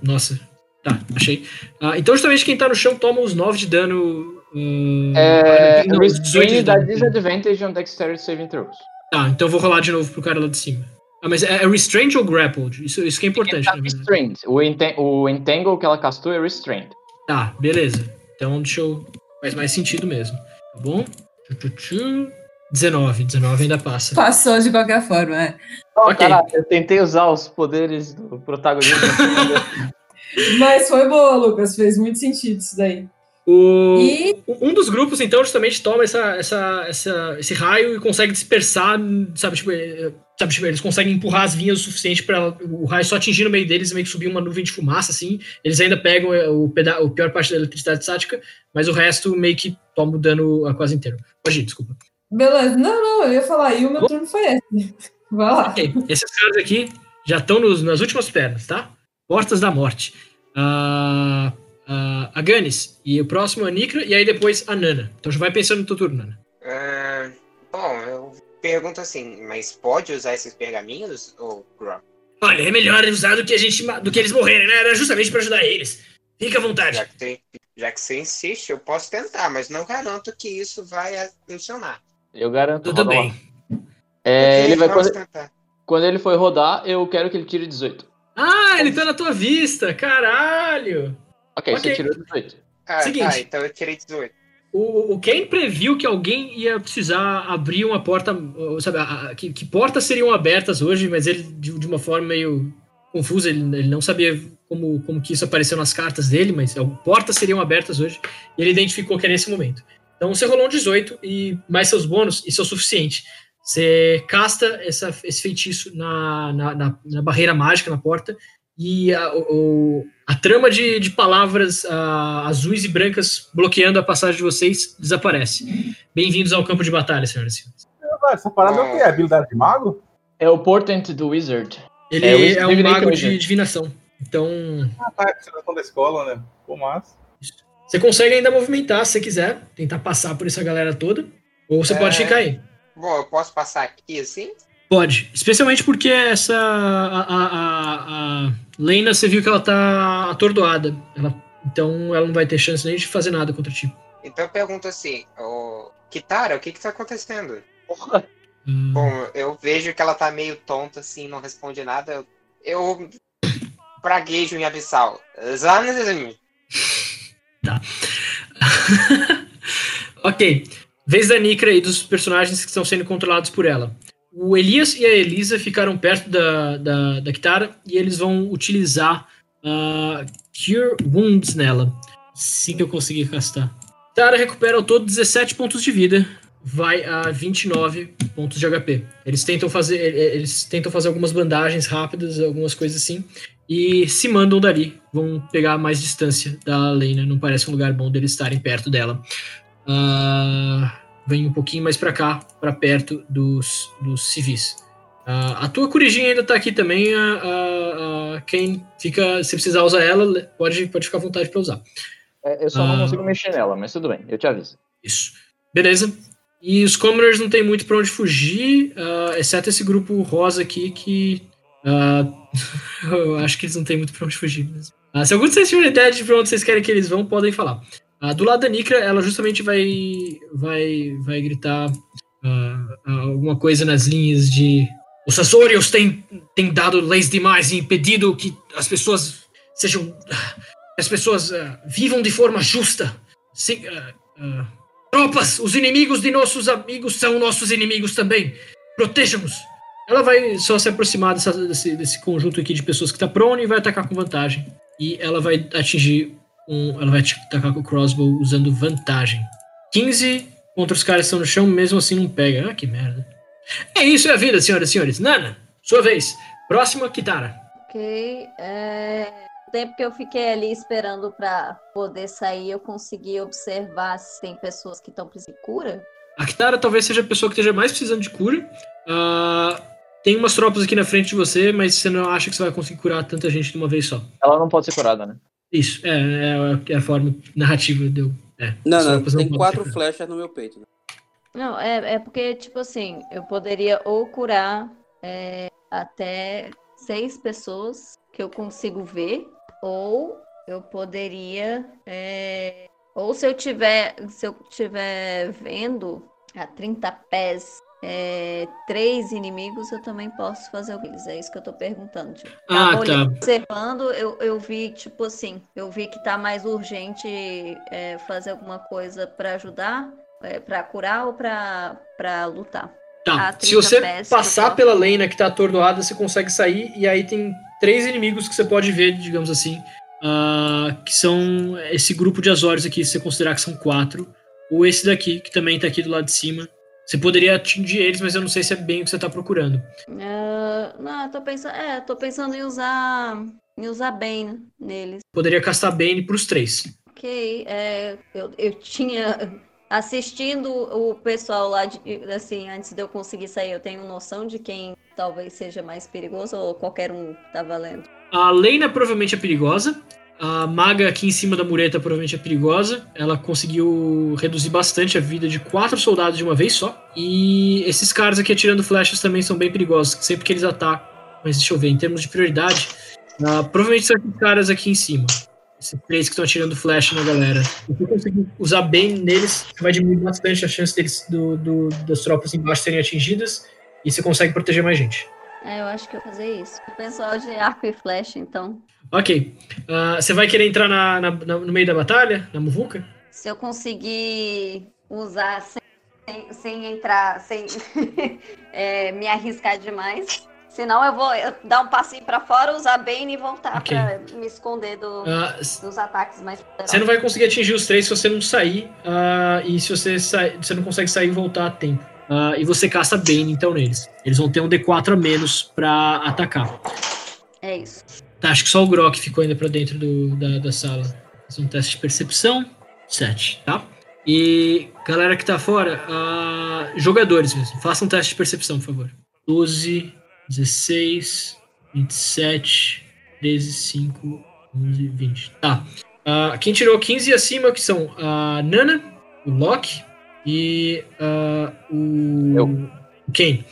nossa. Tá, achei. Ah, então, justamente quem tá no chão toma os 9 de dano. Ah, É, não, 18 de Restrain dá dano. disadvantage on Dexterity Saving Throws. Tá, então eu vou rolar de novo pro cara lá de cima. Ah, mas é, é restrained ou grappled? Isso, isso que é importante, Tá verdade. restrained. O, enten- o Entangle que ela castou é Restrained. Tá, beleza. Então deixa eu. Faz mais sentido mesmo. Tá bom? Tchu, tchu, tchu. 19. 19 ainda passa. Passou de qualquer forma, é. Oh, Ok. Caraca, eu tentei usar os poderes do protagonista. Mas foi boa, Lucas. Fez muito sentido isso daí. O, E um dos grupos, então, justamente toma essa, essa, essa, esse raio e consegue dispersar, sabe, tipo, é, sabe, tipo, eles conseguem empurrar as vinhas o suficiente para o raio só atingir no meio deles e meio que subir uma nuvem de fumaça, assim. Eles ainda pegam é, o, peda o pior parte da eletricidade estática, mas o resto meio que toma o dano a quase inteiro. Pode ir, desculpa. beleza. Não, não, eu ia falar. E o meu turno foi esse. Vai lá. Ok, esses caras aqui já estão nas últimas pernas, tá? Portas da morte. Ah, ah, a Ganis, e o próximo a Nikra, e aí depois a Nana. Então já vai pensando no teu turno, Nana. Ah, bom, eu pergunto assim, mas pode usar esses pergaminhos, ou Grok? Olha, é melhor usar do que, a gente, do que eles morrerem, né? Era justamente pra ajudar eles. Fica à vontade. Já que, tem- já que você insiste, eu posso tentar, mas não garanto que isso vai funcionar. Eu garanto. Tudo bem. É, ele vai, quando, quando ele for rodar, eu quero que ele tire 18. Ah, ele tá na tua vista, caralho. Ok, Ok. você tirou 18. Ah, Seguinte. tá, então eu tirei 18. O, o Ken previu que alguém ia precisar abrir uma porta, sabe, a- a- que, que portas seriam abertas hoje, mas ele, de, de uma forma meio confusa, ele, ele não sabia como, como que isso apareceu nas cartas dele, mas uh, portas seriam abertas hoje, e ele identificou que era esse momento. Então você rolou um 18 e mais seus bônus, isso é o suficiente. Você casta essa, esse feitiço na, na, na- na barreira mágica, na porta, e a, o- a trama de, de palavras ah, azuis e brancas bloqueando a passagem de vocês desaparece. Bem-vindos ao campo de batalha, senhoras e senhores. Essa parada é o quê? É habilidade de mago? É o Portent do Wizard. Ele É, é, o Wizard- um mago de Wizard. divinação. Então, Ah, tá. É da escola, né? Pô, massa. você consegue ainda movimentar se você quiser, tentar passar por essa galera toda, ou você É. pode ficar aí. Bom, eu posso passar aqui assim? Pode, especialmente porque essa a, a, a, a Lena, você viu que ela tá atordoada. Ela, então ela não vai ter chance nem de fazer nada contra ti. Então eu pergunto assim, Kitara, o que que tá acontecendo? Hum, Bom, eu vejo que ela tá meio tonta assim, não responde nada. Eu, praguejo em abissal. Zanazin. ok. Vez da Nikra e dos personagens que estão sendo controlados por ela. O Elias e a Elisa ficaram perto da, da, da Kitara e eles vão utilizar ah, Cure Wounds nela. Assim que eu conseguir castar. Kitara recupera ao todo 17 pontos de vida. Vai a 29 pontos de HP. Eles tentam fazer, eh, eles tentam fazer algumas bandagens rápidas, algumas coisas assim. E se mandam dali. Vão pegar mais distância da Lena. Não parece um lugar bom deles estarem perto dela. Ah, vem um pouquinho mais pra cá, pra perto dos, dos civis. Ah, a tua corujinha ainda tá aqui também. Quem fica, se precisar usar ela, pode, pode ficar à vontade pra usar. É, eu só Ah. não consigo mexer nela, mas tudo bem, eu te aviso. Isso. Beleza. E os commoners não tem muito pra onde fugir, ah, exceto esse grupo rosa aqui que. ah, eu acho que eles não têm muito pra onde fugir mesmo. Ah, se algum de vocês tiverem ideia de pra onde vocês querem que eles vão, podem falar. Ah, do lado da Nikra, ela justamente vai, vai, vai gritar ah, alguma coisa nas linhas de. Os Azorios têm, têm dado leis demais e impedido que as pessoas sejam. as pessoas ah, vivam de forma justa. Sem, ah, ah, Tropas, os inimigos de nossos amigos são nossos inimigos também. Protejam-nos. Ela vai só se aproximar dessa- desse, desse conjunto aqui de pessoas que tá prone e vai atacar com vantagem. E ela vai atingir um. Ela vai te- atacar com o crossbow usando vantagem. 15 contra os caras que estão no chão, mesmo assim não pega. Ah, que merda. É isso, é a vida, senhoras e senhores. Nana, sua vez. Próxima, Kitara. Ok. É... O tempo que eu fiquei ali esperando pra poder sair, eu consegui observar se tem pessoas que estão precisando de cura. A Kitara talvez seja a pessoa que esteja mais precisando de cura. Ah, tem umas tropas aqui na frente de você, mas você não acha que você vai conseguir curar tanta gente de uma vez só. Ela não pode ser curada, né? Isso, é, é, é a forma narrativa deu. É, Não, não, tem quatro flechas no meu peito. né? Não, é, é porque, tipo assim, eu poderia ou curar é, até seis pessoas que eu consigo ver, ou eu poderia. é, ou se eu tiver. Se eu tiver vendo a 30 pés. É, três inimigos, eu também posso fazer eles. É isso que eu tô perguntando. Tipo, Ah, tá. olhando, observando, eu, eu vi, tipo assim, eu vi que tá mais urgente é, fazer alguma coisa pra ajudar, é, para curar ou pra, pra lutar. Tá, se 30 você pés passar posso- pela Lena que tá atordoada, você consegue sair, e aí tem três inimigos que você pode ver, digamos assim, ah, que são esse grupo de Azores aqui, se você considerar que são quatro, ou esse daqui, que também tá aqui do lado de cima. Você poderia atingir eles, mas eu não sei se é bem o que você tá procurando. Ah, não, eu tô pensando, é, tô pensando em usar, em usar Bane neles. Poderia castar Bane pros três. Ok, é, eu, eu tinha assistindo o pessoal lá, de, assim, antes de eu conseguir sair, eu tenho noção de quem talvez seja mais perigoso ou qualquer um tá valendo. A Lena provavelmente é perigosa. A maga aqui em cima da mureta provavelmente é perigosa. Ela conseguiu reduzir bastante a vida de quatro soldados de uma vez só. E esses caras aqui atirando flechas também são bem perigosos, sempre que eles atacam. Mas deixa eu ver, em termos de prioridade, ah, provavelmente são esses caras aqui em cima. Esses três que estão atirando flecha na galera. Se você conseguir usar bem neles, vai diminuir bastante a chance deles, do, do- das tropas embaixo serem atingidas. E você consegue proteger mais gente. É, eu acho que eu vou fazer isso. O pessoal de arco e flecha, então. Ok. Ah, você vai querer entrar na- na- no meio da batalha? Na muvuca? Se eu conseguir usar sem, sem, sem entrar, sem é, me arriscar demais. Senão eu vou eu dar um passinho pra fora, usar Bane e voltar Ok. pra me esconder do- Ah, dos ataques mais poderosos. Você não vai conseguir atingir os três se você não sair. ah, e se você sair, você não consegue sair e voltar a tempo. Ah, e você caça Bane então neles. Eles vão ter um D4 a menos pra atacar. É isso. Tá, acho que só o Grok ficou ainda pra dentro do- da, da sala. Fazer um teste de percepção. 7, tá? E galera que tá fora, ah, jogadores mesmo. Façam um teste de percepção, por favor. 12, 16, 27, 13, 5, 11, 20. Tá. Ah, quem tirou 15 e acima, que são a Nana, o Loki e ah, o, Eu. Kane.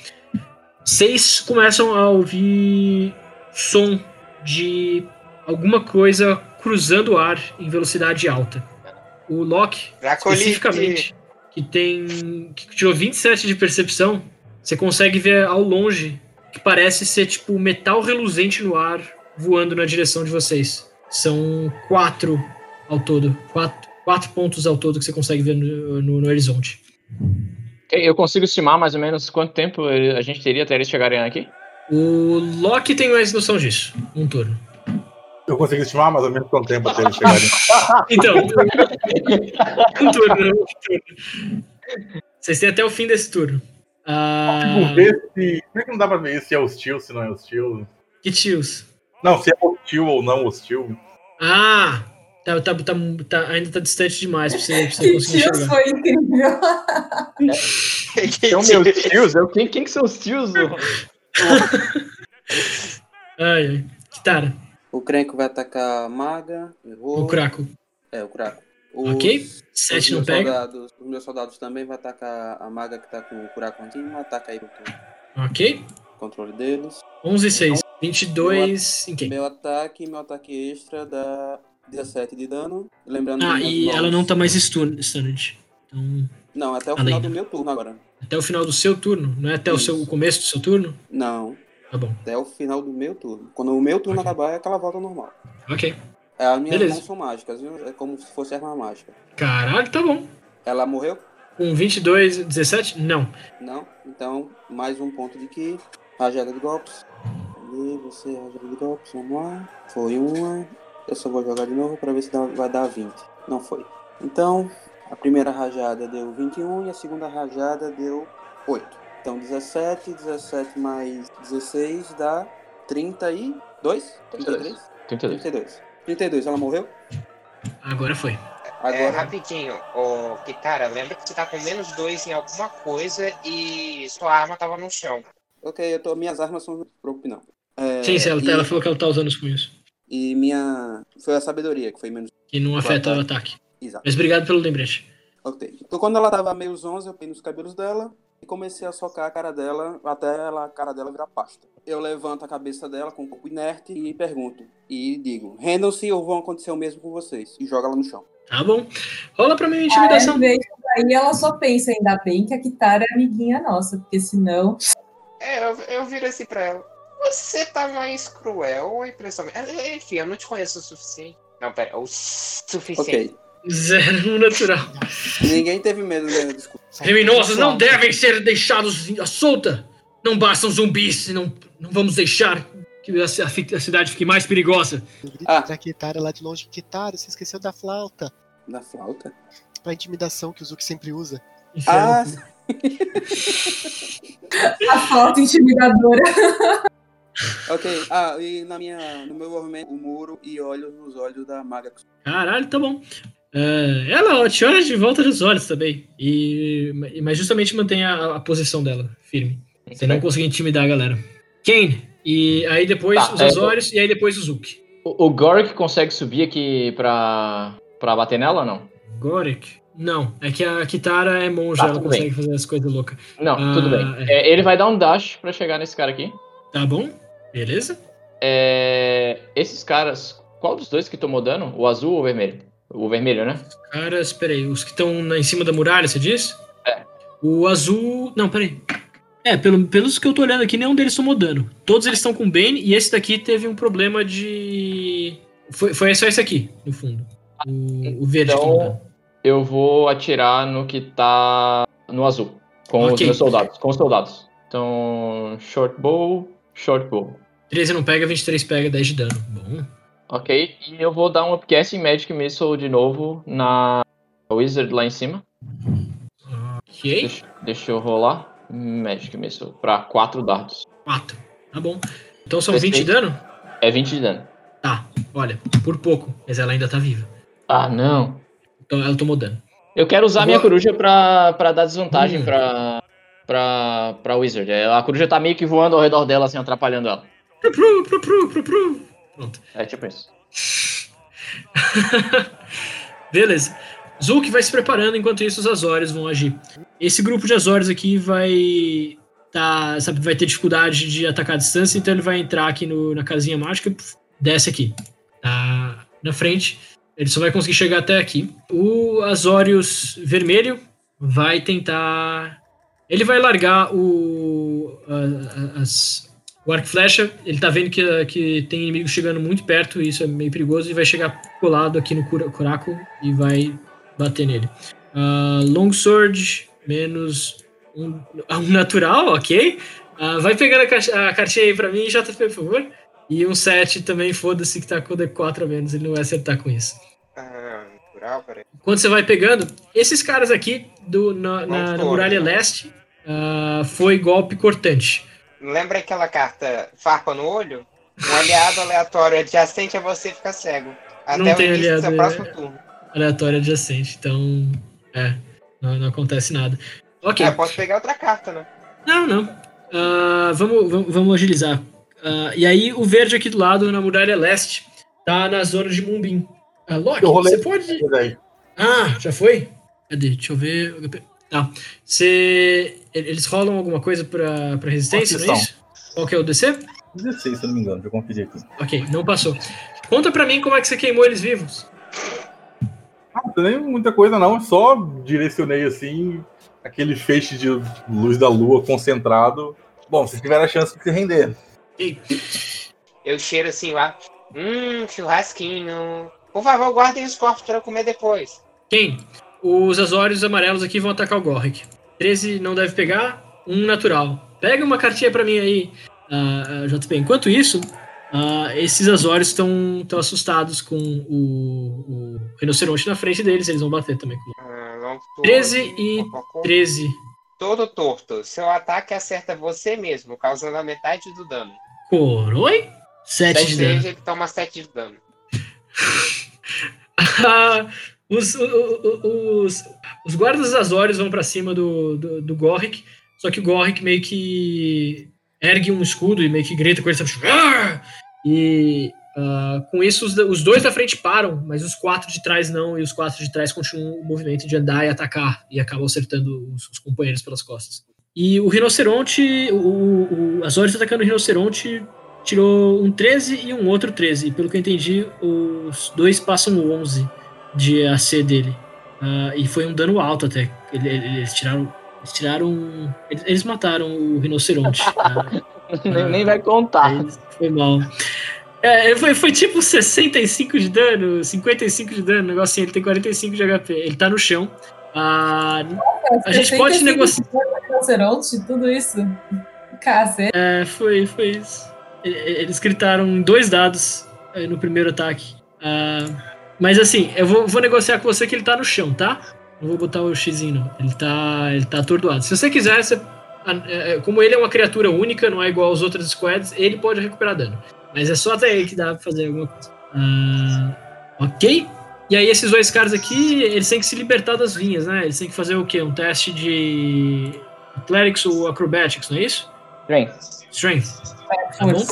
Vocês começam a ouvir som de alguma coisa cruzando o ar em velocidade alta. O Loki, Dracolite. especificamente, que tem. que tirou 27 de percepção, você consegue ver ao longe que parece ser tipo metal reluzente no ar voando na direção de vocês. São quatro ao todo. Quatro, quatro pontos ao todo que você consegue ver no, no- no horizonte. Eu consigo estimar mais ou menos quanto tempo a gente teria até eles chegarem aqui? O Loki tem mais noção disso. Um turno. Eu consigo estimar mais ou menos quanto tempo até eles chegarem. Então, um turno, um turno. Vocês têm até o fim desse turno. Ah, Tipo, ver se. Como é que não dá pra ver se é hostil, se não é hostil? que tios? Não, se é hostil ou não hostil. Ah, tá, tá, tá, tá- ainda tá distante demais pra você, pra você Que conseguir tios foi incrível. São meus tios? Eu, quem, quem que são os tios? Ai, ai. Kitara, O Crenco vai atacar a maga. Errou. o Krako. É, o Craco. Os- Ok. Sete não pega. Soldados, os meus soldados também vão atacar a maga que tá com o Curaco antigo. Ataca aí o Ok. controle deles. 11 e 6. 22 em quem? Meu ataque, meu ataque extra dá 17 de dano. Lembrando Ah, e ela não tá mais stun- stunned. Então, Não, até o Além. final do meu turno agora. Até o final do seu turno, não é até o, seu, o começo do seu turno? Não, Tá bom. até o final do meu turno. Quando o meu turno Ok. acabar, é que ela volta normal. Ok. É, As minhas Beleza. mãos são mágicas, viu? É como se fosse arma mágica. Caralho, tá bom. Ela morreu? Com 22, 17? Não. Não. Então, mais um ponto de ki. Rajada de golpes. Ali, você, rajada de golpes. Vamos lá. Foi uma. Eu só vou jogar de novo para ver se dá- vai dar 20. Não foi. Então, a primeira rajada deu 21 e a segunda rajada deu 8. Então, 17, 17 mais 16 dá 32? 33? 32. 32. 32, ela morreu? Agora foi. É, Agora. rapidinho, ô Kitara, lembra que você tá com menos dois em alguma coisa e sua arma tava no chão. Ok, eu tô, minhas armas são. Preocupe, não. É, Sim, ela, e- ela falou que ela tá usando os punhos. E minha. Foi a sabedoria, que foi menos. Que não afeta o Boa ataque. Exato. Mas obrigado pelo lembrete. Ok. Então quando ela tava meio zonza, eu peguei nos cabelos dela e comecei a socar a cara dela até ela, a cara dela virar pasta. Eu levanto a cabeça dela com um pouco inerte e pergunto. E digo, rendam-se ou vão acontecer o mesmo com vocês. E joga ela no chão. Tá bom. Rola pra mim intimidação. aí ela só pensa, ainda bem que a Kitara é amiguinha nossa, porque senão. É, eu, eu viro assim pra ela. Você tá mais cruel ou impressão? Enfim, eu não te conheço o suficiente. Não, pera, o suficiente. Ok. Zero no natural. Ninguém teve medo da desculpa. Criminosos não devem ser deixados à solta. Não bastam zumbis, não, não vamos deixar que a, a- a cidade fique mais perigosa. Ah. pra Kitara lá de longe. Kitara, você esqueceu da flauta. Da flauta? Pra intimidação que o Zuki sempre usa. Ah. A foto intimidadora. ok. Ah, e na minha, no meu movimento, o muro e olhos nos olhos da maga. Caralho, tá bom. É, ela te olha de volta dos olhos também. E, mas justamente mantém a, a posição dela firme. Você não conseguiu intimidar a galera. Kane. E aí depois Tá, os é, Azorius e aí depois o Zuki. O, o Gorik consegue subir aqui pra, pra bater nela ou não? Gorik? Não, é que a Kitara é monja, Tá, ela consegue bem. fazer as coisas loucas. Não, Ah, tudo bem. É, ele vai dar um dash pra chegar nesse cara aqui. Tá bom? Beleza? É, esses caras, qual dos dois que tomou dano? O azul ou o vermelho? O vermelho, né? Caras, peraí, os que estão em cima da muralha, você disse? É. O azul. Não, peraí. É, pelo, pelos que eu tô olhando aqui, nenhum deles tomou dano. Todos eles estão com Bane e esse daqui teve um problema de. Foi, foi só esse aqui, no fundo. O, o verde. Então, eu vou atirar no que tá no azul. Com os Ok. meus soldados. Com os soldados. Então, short bow, short bow. 13 não pega, 23 pega, 10 de dano. Bom. Ok, e eu vou dar um upcast em Magic Missile de novo na Wizard lá em cima. Ok. Deixa, deixa eu rolar. Magic Missile pra 4 dardos. 4. Tá bom. Então são 20 de dano? É 20 de dano. Tá, olha, por pouco, mas ela ainda tá viva. Ah, não. Então ela tomou dano. Eu quero usar minha Vou- coruja pra, pra dar desvantagem Hum. pra, pra, pra Wizard. É, A coruja tá meio que voando ao redor dela, assim, atrapalhando ela. Pro, pro, pro, pro, pro. Pronto. É tipo isso. Beleza. Zulk vai se preparando, enquanto isso os Azores vão agir. Esse grupo de Azores aqui vai tá, sabe, vai ter dificuldade de atacar a distância, então ele vai entrar aqui no- na casinha mágica, pf, desce aqui. Tá na frente. Ele só vai conseguir chegar até aqui. O Azorius vermelho vai tentar. Ele vai largar o. as, o arco flecha. Ele tá vendo que, que tem inimigos chegando muito perto, e isso é meio perigoso, e vai chegar colado aqui no cura- Curaco e vai bater nele. Ah, Longsword, menos um, um natural, ok. Ah, vai pegando a, caixa- a cartinha aí pra mim, JP, por favor. E um 7 também, foda-se, que tá com D4 a menos, ele não vai acertar com isso. Ah, natural, peraí. Quando você vai pegando, esses caras aqui do, na, na- na muralha né? leste ah, foi golpe cortante. Lembra aquela carta farpa no olho? Um aliado aleatório adjacente a você fica cego. Até Não o tem início do seu aliado, próximo é. turno. Aleatório adjacente, então. É, não, não acontece nada. Ok. É, posso pegar outra carta, né? Não, não. Ah, vamos, vamos, vamos agilizar. Ah, e aí, o verde aqui do lado, na muralha leste, tá na zona de Mumbim. Ah, Loki, você pode. Ah, já foi? Cadê? Deixa eu ver. Tá. Você. Eles rolam alguma coisa pra, pra resistência, não é isso? Qual que é o DC? 16, se eu não me engano, deixa eu conferir aqui. Ok, não passou. Conta pra mim como é que você queimou eles vivos. Ah, não tem nem muita coisa não, só direcionei assim, aquele feixe de luz da lua concentrado. Bom, se tiver a chance de se render. Eu cheiro assim lá. Hum, churrasquinho. Por favor, guardem os corpos para eu comer depois. Quem? Os Azorios amarelos aqui vão atacar o Gorrick. 13 não deve pegar, um natural. Pega uma cartinha pra mim aí, ah, ah, JP. Enquanto isso, ah, esses Azorios estão tão assustados com o, o rinoceronte na frente deles, eles vão bater também. com Ah, long sword, 13 e cococó. 13. Todo torto. Seu ataque acerta você mesmo, causando a metade do dano. Coroi? 7 Ou de dano. ele toma 7 de dano. Ah, os, os, os guardas Azores vão pra cima do, do, do Gorrick, só que o Gorrick meio que ergue um escudo e meio que grita com ele, sabe? E ah, com isso os, os dois da frente param, mas os quatro de trás não, e os quatro de trás continuam o movimento de andar e atacar, e acabam acertando os, os companheiros pelas costas. E o rinoceronte, o, o, Azores atacando o rinoceronte tirou um 13 e um outro 13. E pelo que eu entendi, os dois passam o 11 de AC dele. Ah, e foi um dano alto até. Ele- ele- Eles tiraram. Eles tiraram. Eles, eles mataram o rinoceronte. tá? nem, nem vai contar. Foi mal. É, foi, foi tipo 65 de dano, 55 de dano, negócio assim. Ele tem 45 de HP. Ele tá no chão. Ah, A gente pode 65 negociar- rinoceronte, tudo isso. Cacete. É, foi, foi isso. Eles gritaram dois dados eh, no primeiro ataque. Ah, mas assim, eu vou, vou negociar com você que ele tá no chão, tá? Não vou botar o X não. Ele tá, ele tá atordoado. Se você quiser, você- ah, eh, como ele é uma criatura única, não é igual aos outros squads, ele pode recuperar dano. Mas é só até aí que dá pra fazer alguma coisa. Ah, ok? E aí esses dois caras aqui, eles têm que se libertar das vinhas, né? Eles têm que fazer o quê? Um teste de Athletics ou Acrobatics, não é isso? Strength. Strength. Tá bom?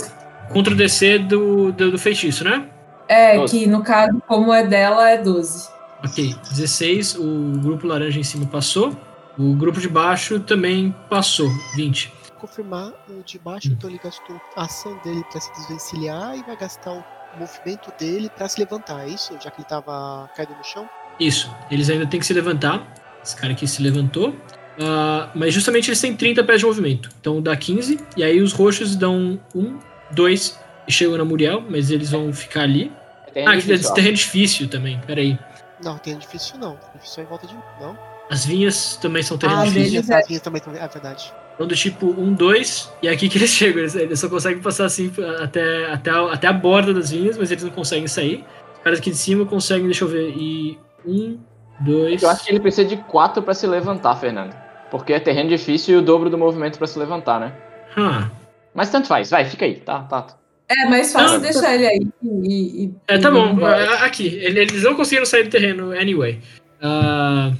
Contra o DC do, do, do feitiço, né? É, Doze. que no caso, como é dela, é 12. Ok, 16, o grupo laranja em cima passou. O grupo de baixo também passou, 20. Confirmar o de baixo, então ele gastou a ação dele pra se desvencilhar e vai gastar o movimento dele pra se levantar, é isso? Já que ele tava caído no chão? Isso, eles ainda têm que se levantar. Esse cara aqui se levantou. Ah, mas justamente eles têm 30 pés de movimento. Então dá 15. E aí os roxos dão 1, 2 e chegam na Muriel, mas eles vão ficar ali. É terreno Ah, que difícil, é ó. terreno difícil também. Peraí. Não, tem difícil não. Difícil é em volta de. Não? As vinhas também são terreno Ah, difícil. deles As é- minhas também estão. É verdade. Então do tipo 1, 2. E é aqui que eles chegam. Eles, eles só conseguem passar assim até, até, a, até a borda das vinhas, mas eles não conseguem sair. Os caras aqui de cima conseguem, deixa eu ver. E 1, 2. Eu acho que ele precisa de 4 pra se levantar, Fernando. Porque é terreno difícil e o dobro do movimento pra se levantar, né? Ah, Mas tanto faz, vai, fica aí, tá, tá. É mais fácil Não. deixar ele aí e. e- É, tá e- bom. É, Aqui, ele- eles não conseguiram sair do terreno anyway. Ah,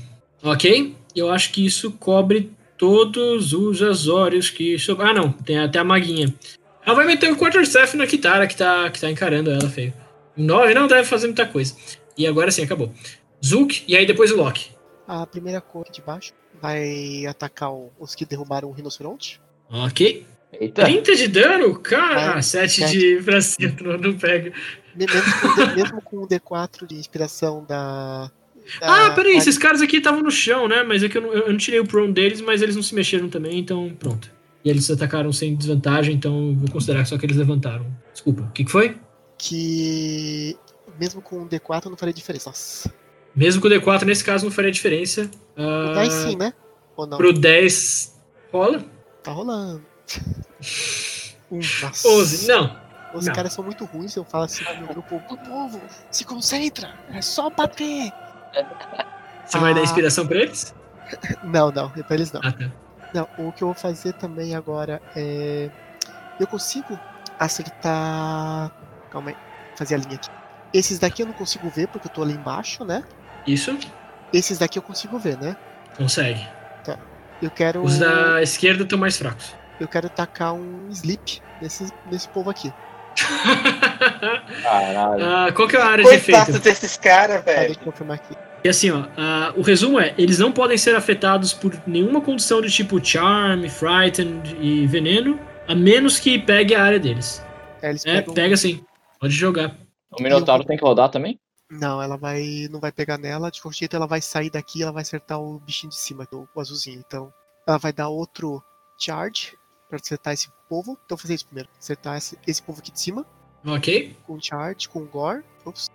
ok. Eu acho que isso cobre todos os azórios que Ah, não. Tem até a maguinha. Ela vai meter o Quarterstaff na Kitara, que tá, que tá encarando ela, feio. Nove não deve fazer muita coisa. E agora sim, acabou. Zulk e aí depois o Loki. A primeira cor aqui de baixo vai atacar o- os que derrubaram o rinoceronte. Ok. Eita. 30 de dano? Cara, Vai, 7 sete. de pra cima, não, pega. Me- Mesmo com, o D- mesmo com o D4 de inspiração da. da Ah, peraí, da- esses caras aqui estavam no chão, né? Mas é que eu não, eu não tirei o prone deles, mas eles não se mexeram também, então pronto. E eles atacaram sem desvantagem, então eu vou considerar só que eles levantaram. Desculpa, o que, que foi? Que. Mesmo com o D4 não faria diferença. Nossa. Mesmo com o D4, nesse caso, não faria diferença. O Ah, 10 sim, né? Ou não? Pro 10 rola? Tá rolando. Um, nossa. 11. Não. Os não. caras são muito ruins, eu falo assim meu grupo, "Ô, povo, se concentra, é só bater. Você vai dar Ah. inspiração pra eles? Não, não, é pra eles não. Ah, tá. Não, o que eu vou fazer também agora é. Eu consigo acertar. Calma aí, fazer a linha aqui. Esses daqui eu não consigo ver porque eu tô ali embaixo, né? Isso? Esses daqui eu consigo ver, né? Consegue. Eu quero. Os da esquerda estão mais fracos. Eu quero tacar um sleep nesse, nesse povo aqui. Caralho. Ah, qual que é a área de Coitado efeito? desses caras, velho. deixa eu confirmar aqui. E assim, ó, ah, o resumo é, eles não podem ser afetados por nenhuma condição de tipo Charm, Frighten e Veneno, a menos que pegue a área deles. É, eles É, pegam- pega sim. Pode jogar. O Minotauro tem que rodar também? Não, ela vai. não vai pegar nela, de qualquer jeito ela vai sair daqui e ela vai acertar o bichinho de cima, o azulzinho. Então, ela vai dar outro charge pra acertar esse povo. Então, fazer isso primeiro. Acertar esse, esse povo aqui de cima, Ok? com charge, com gore. Ops.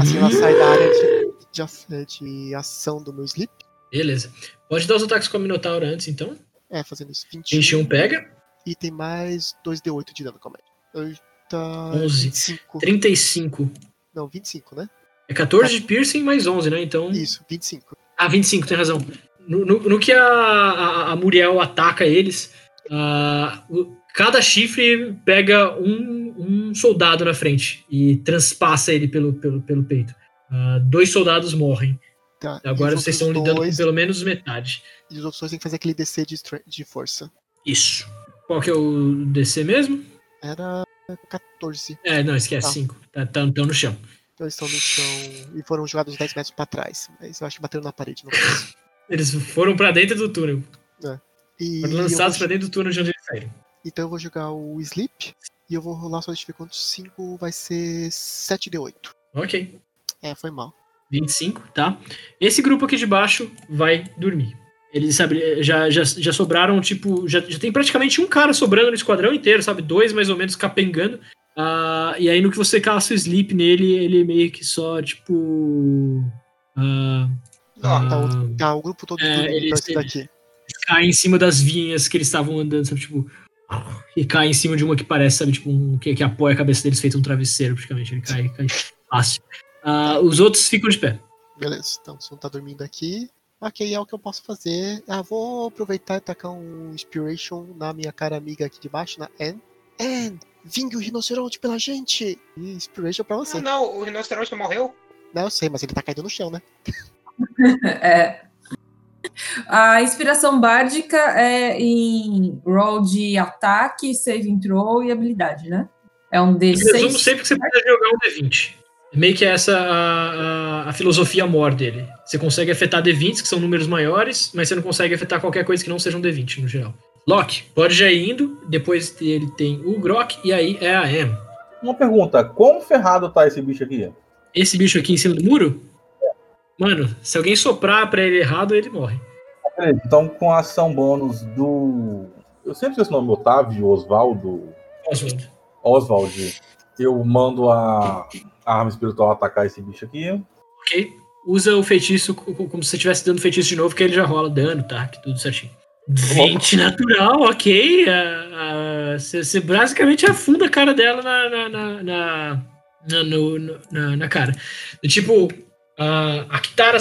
Assim ela sai da área de, de, de ação do meu sleep. Beleza. Pode dar os ataques com a Minotauro antes, então. É, fazendo isso. 21. 21 pega. E tem mais 2d8 de dano, calma aí. Eita, 11. 25. 35. Não, 25, né? É 14 de piercing mais 11, né? Então. Isso, 25. Ah, 25, tem razão. No, no- no que a, a, a Muriel ataca eles, o- cada chifre pega um, um soldado na frente e transpassa ele pelo, pelo, pelo peito. Ah, dois soldados morrem. Tá. Agora vocês estão outros lidando dois, com pelo menos metade. E os outros dois tem que fazer aquele DC de, de força. Isso. Qual que é o DC mesmo? Era 14. É, não, esquece, Tá. 5. Tá, tá, tão no chão. Então eles estão no chão e foram jogados 10 metros pra trás. Mas eu acho que bateram na parede. Não. Eles foram pra dentro do túnel. E Foram lançados vou- pra dentro do túnel de onde eles saíram. Então eu vou jogar o Sleep. E eu vou rolar só ver quantos 5 vai ser 7d8. Ok. É, foi mal. 25, tá? Esse grupo aqui de baixo vai dormir. Eles, sabe, já, já, já sobraram, tipo, já, já tem praticamente um cara sobrando no esquadrão inteiro, sabe? Dois mais ou menos capengando. Ah, e aí no que você caça o sleep nele, ele meio que só, tipo. ah, Ó, Tá, o, ah, tá, o grupo todo É, então esse daqui. Cai em cima das vinhas que eles estavam andando, sabe? Tipo. E cai em cima de uma que parece, sabe? Tipo, um, que, que apoia a cabeça deles feito um travesseiro, praticamente. Ele cai, cai fácil. Ah, os outros ficam de pé. Beleza, então se um tá dormindo aqui. Ok, é o que eu posso fazer. Ah, vou aproveitar e tacar um Inspiration na minha cara amiga aqui de baixo, na Anne. Anne, vingue o rinoceronte pela gente! E Inspiration pra você. Não, não, o rinoceronte morreu? Não, eu sei, mas ele tá caindo no chão, né? É. A inspiração bárdica é em roll de ataque, saving throw e habilidade, né? É um Em resumo, D6. sempre que você precisa jogar um D20. Meio que essa a, a, a filosofia mor dele. Você consegue afetar D20s, que são números maiores, mas você não consegue afetar qualquer coisa que não seja um D20 no geral. Loki, pode já ir indo. Depois ele tem o Grok e aí é a M. Uma pergunta: quão ferrado tá esse bicho aqui? Esse bicho aqui em cima do muro? Mano, se alguém soprar pra ele errado, ele morre. Beleza, Então, com a ação bônus do. Eu sempre esqueço o nome, Otávio, Osvaldo, Oswald. Oswald. Eu mando a, a arma espiritual atacar esse bicho aqui. Ok? Usa o feitiço co- co- como se você estivesse dando feitiço de novo, que ele já rola dano, tá? Que tudo certinho. 20 natural, ok. Você basicamente afunda a cara dela na, na, na, na, no- na- na cara. Tipo, ah, a Kitara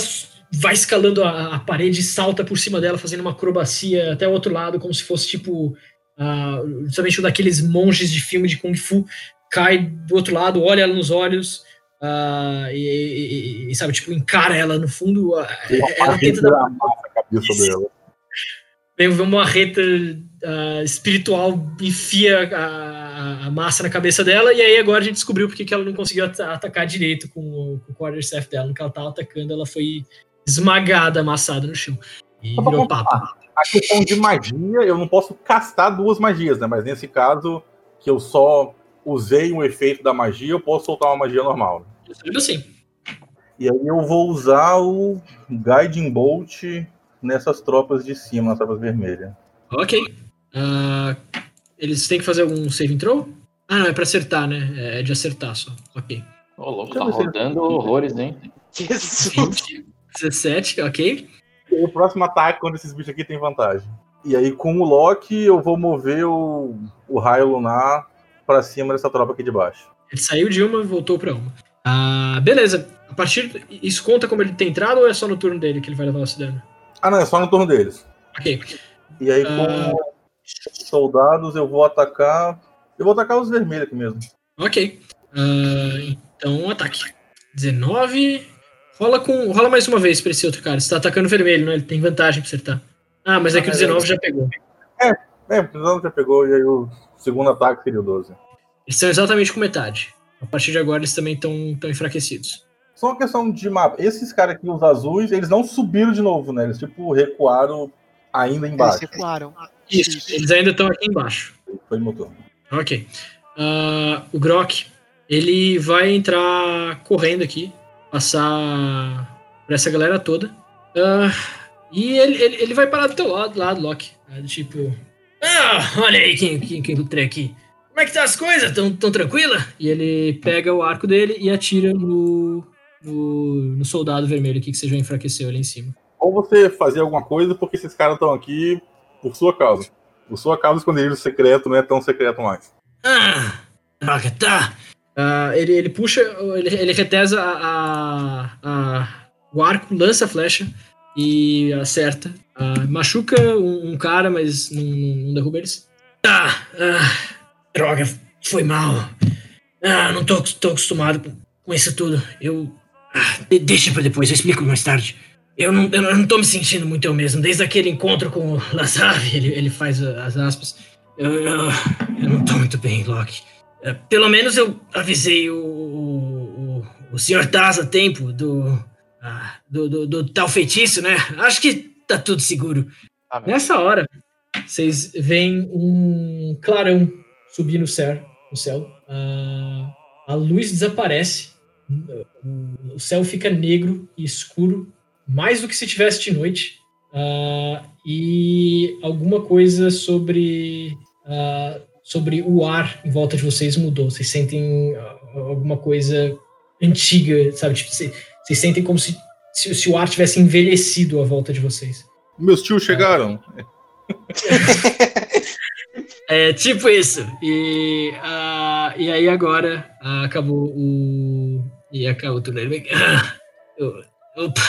vai escalando a, a parede e salta por cima dela, fazendo uma acrobacia até o outro lado, como se fosse tipo. ah, justamente um daqueles monges de filme de Kung Fu. Cai do outro lado, olha ela nos olhos. ah, e, e- e- sabe, tipo, encara ela no fundo. ah, ela tenta dar a cabeça dela. Vem uma reta ah, espiritual, enfia a, a- massa na cabeça dela, e aí agora a gente descobriu porque que ela não conseguiu at- atacar direito com o, com o quarterstaff dela. No que ela tava atacando, ela foi esmagada, amassada no chão. E Só virou papo. A questão de magia, eu não posso castar duas magias, né? Mas nesse caso, que eu só usei um efeito da magia, eu posso soltar uma magia normal. né? Assim. E aí eu vou usar o Guiding Bolt nessas tropas de cima, nas tropas vermelhas. Ok. Ah, eles têm que fazer algum saving throw? Ah, não, é pra acertar, né? É de acertar só. Ok. Ô, louco, tá rodando horrores, hein? Jesus. 20, 17, ok. O próximo ataque contra esses bichos aqui tem vantagem. E aí com o Loki eu vou mover o, o raio lunar pra cima dessa tropa aqui de baixo. Ele saiu de uma e voltou pra uma. Ah, beleza. A partir. Isso conta como ele tem entrado ou é só no turno dele que ele vai levar esse dano? Ah não, é só no turno deles. Ok. E aí Ah. com soldados eu vou atacar. Eu vou atacar os vermelhos aqui mesmo. Ok. Ah, então, ataque. 19. Rola, com, rola mais uma vez pra esse outro cara. Você tá atacando vermelho, né? Ele tem vantagem pra acertar. Ah, mas é que o 19 já pegou. É, o Precisão já pegou, e aí o segundo ataque seria o 12. Eles estão exatamente com metade. A partir de agora eles também estão enfraquecidos. Só uma questão de mapa. Esses caras aqui, os azuis, eles não subiram de novo, né? Eles tipo recuaram ainda Eles embaixo. recuaram. Isso, eles ainda estão aqui embaixo. Foi turno. Ok. Ah, o Grok, ele vai entrar correndo aqui, passar por essa galera toda. Ah, e ele, ele, ele vai parar do teu lado, lado Loki. Tipo. Ah, olha aí quem, quem, quem encontrei aqui. Como é que tá as coisas? Tão, tão tranquila? E ele pega o arco dele e atira no, no, no soldado vermelho aqui que você já enfraqueceu ali em cima. Ou você fazer alguma coisa porque esses caras estão aqui por sua causa. Por sua causa, o esconderijo secreto não é tão secreto mais. Ah, droga, tá. Ah, ele, ele puxa, ele, ele retesa a, a- a- o arco, lança a flecha e acerta. Ah, machuca um, um cara, mas não, não, não derruba eles. Ah, ah, droga, foi mal. Ah, não tô, tô acostumado com, com isso tudo. Eu. Ah, de- deixa pra depois, eu explico mais tarde. Eu não, eu não tô me sentindo muito eu mesmo. Desde aquele encontro com o Lazar, ele, ele faz as aspas. Eu, eu, eu não tô muito bem, Loki. É, Pelo menos eu avisei o, o, o, Sr. Taz a tempo do, ah, do, do, do tal feitiço, né? Acho que tá tudo seguro. Meu. Nessa hora, vocês veem um clarão subir no céu. No céu. Ah, a luz desaparece. O- céu fica negro e escuro, mais do que se tivesse de noite. Ah, e alguma coisa sobre ah, sobre o ar em volta de vocês mudou. Vocês sentem ah, alguma coisa antiga, sabe? Tipo, vocês, vocês sentem como se, se, se o ar tivesse envelhecido à volta de vocês. Meus tios chegaram. É tipo isso. E, ah, e aí agora ah, acabou o. E acabou tudo. Ah, eu- Opa.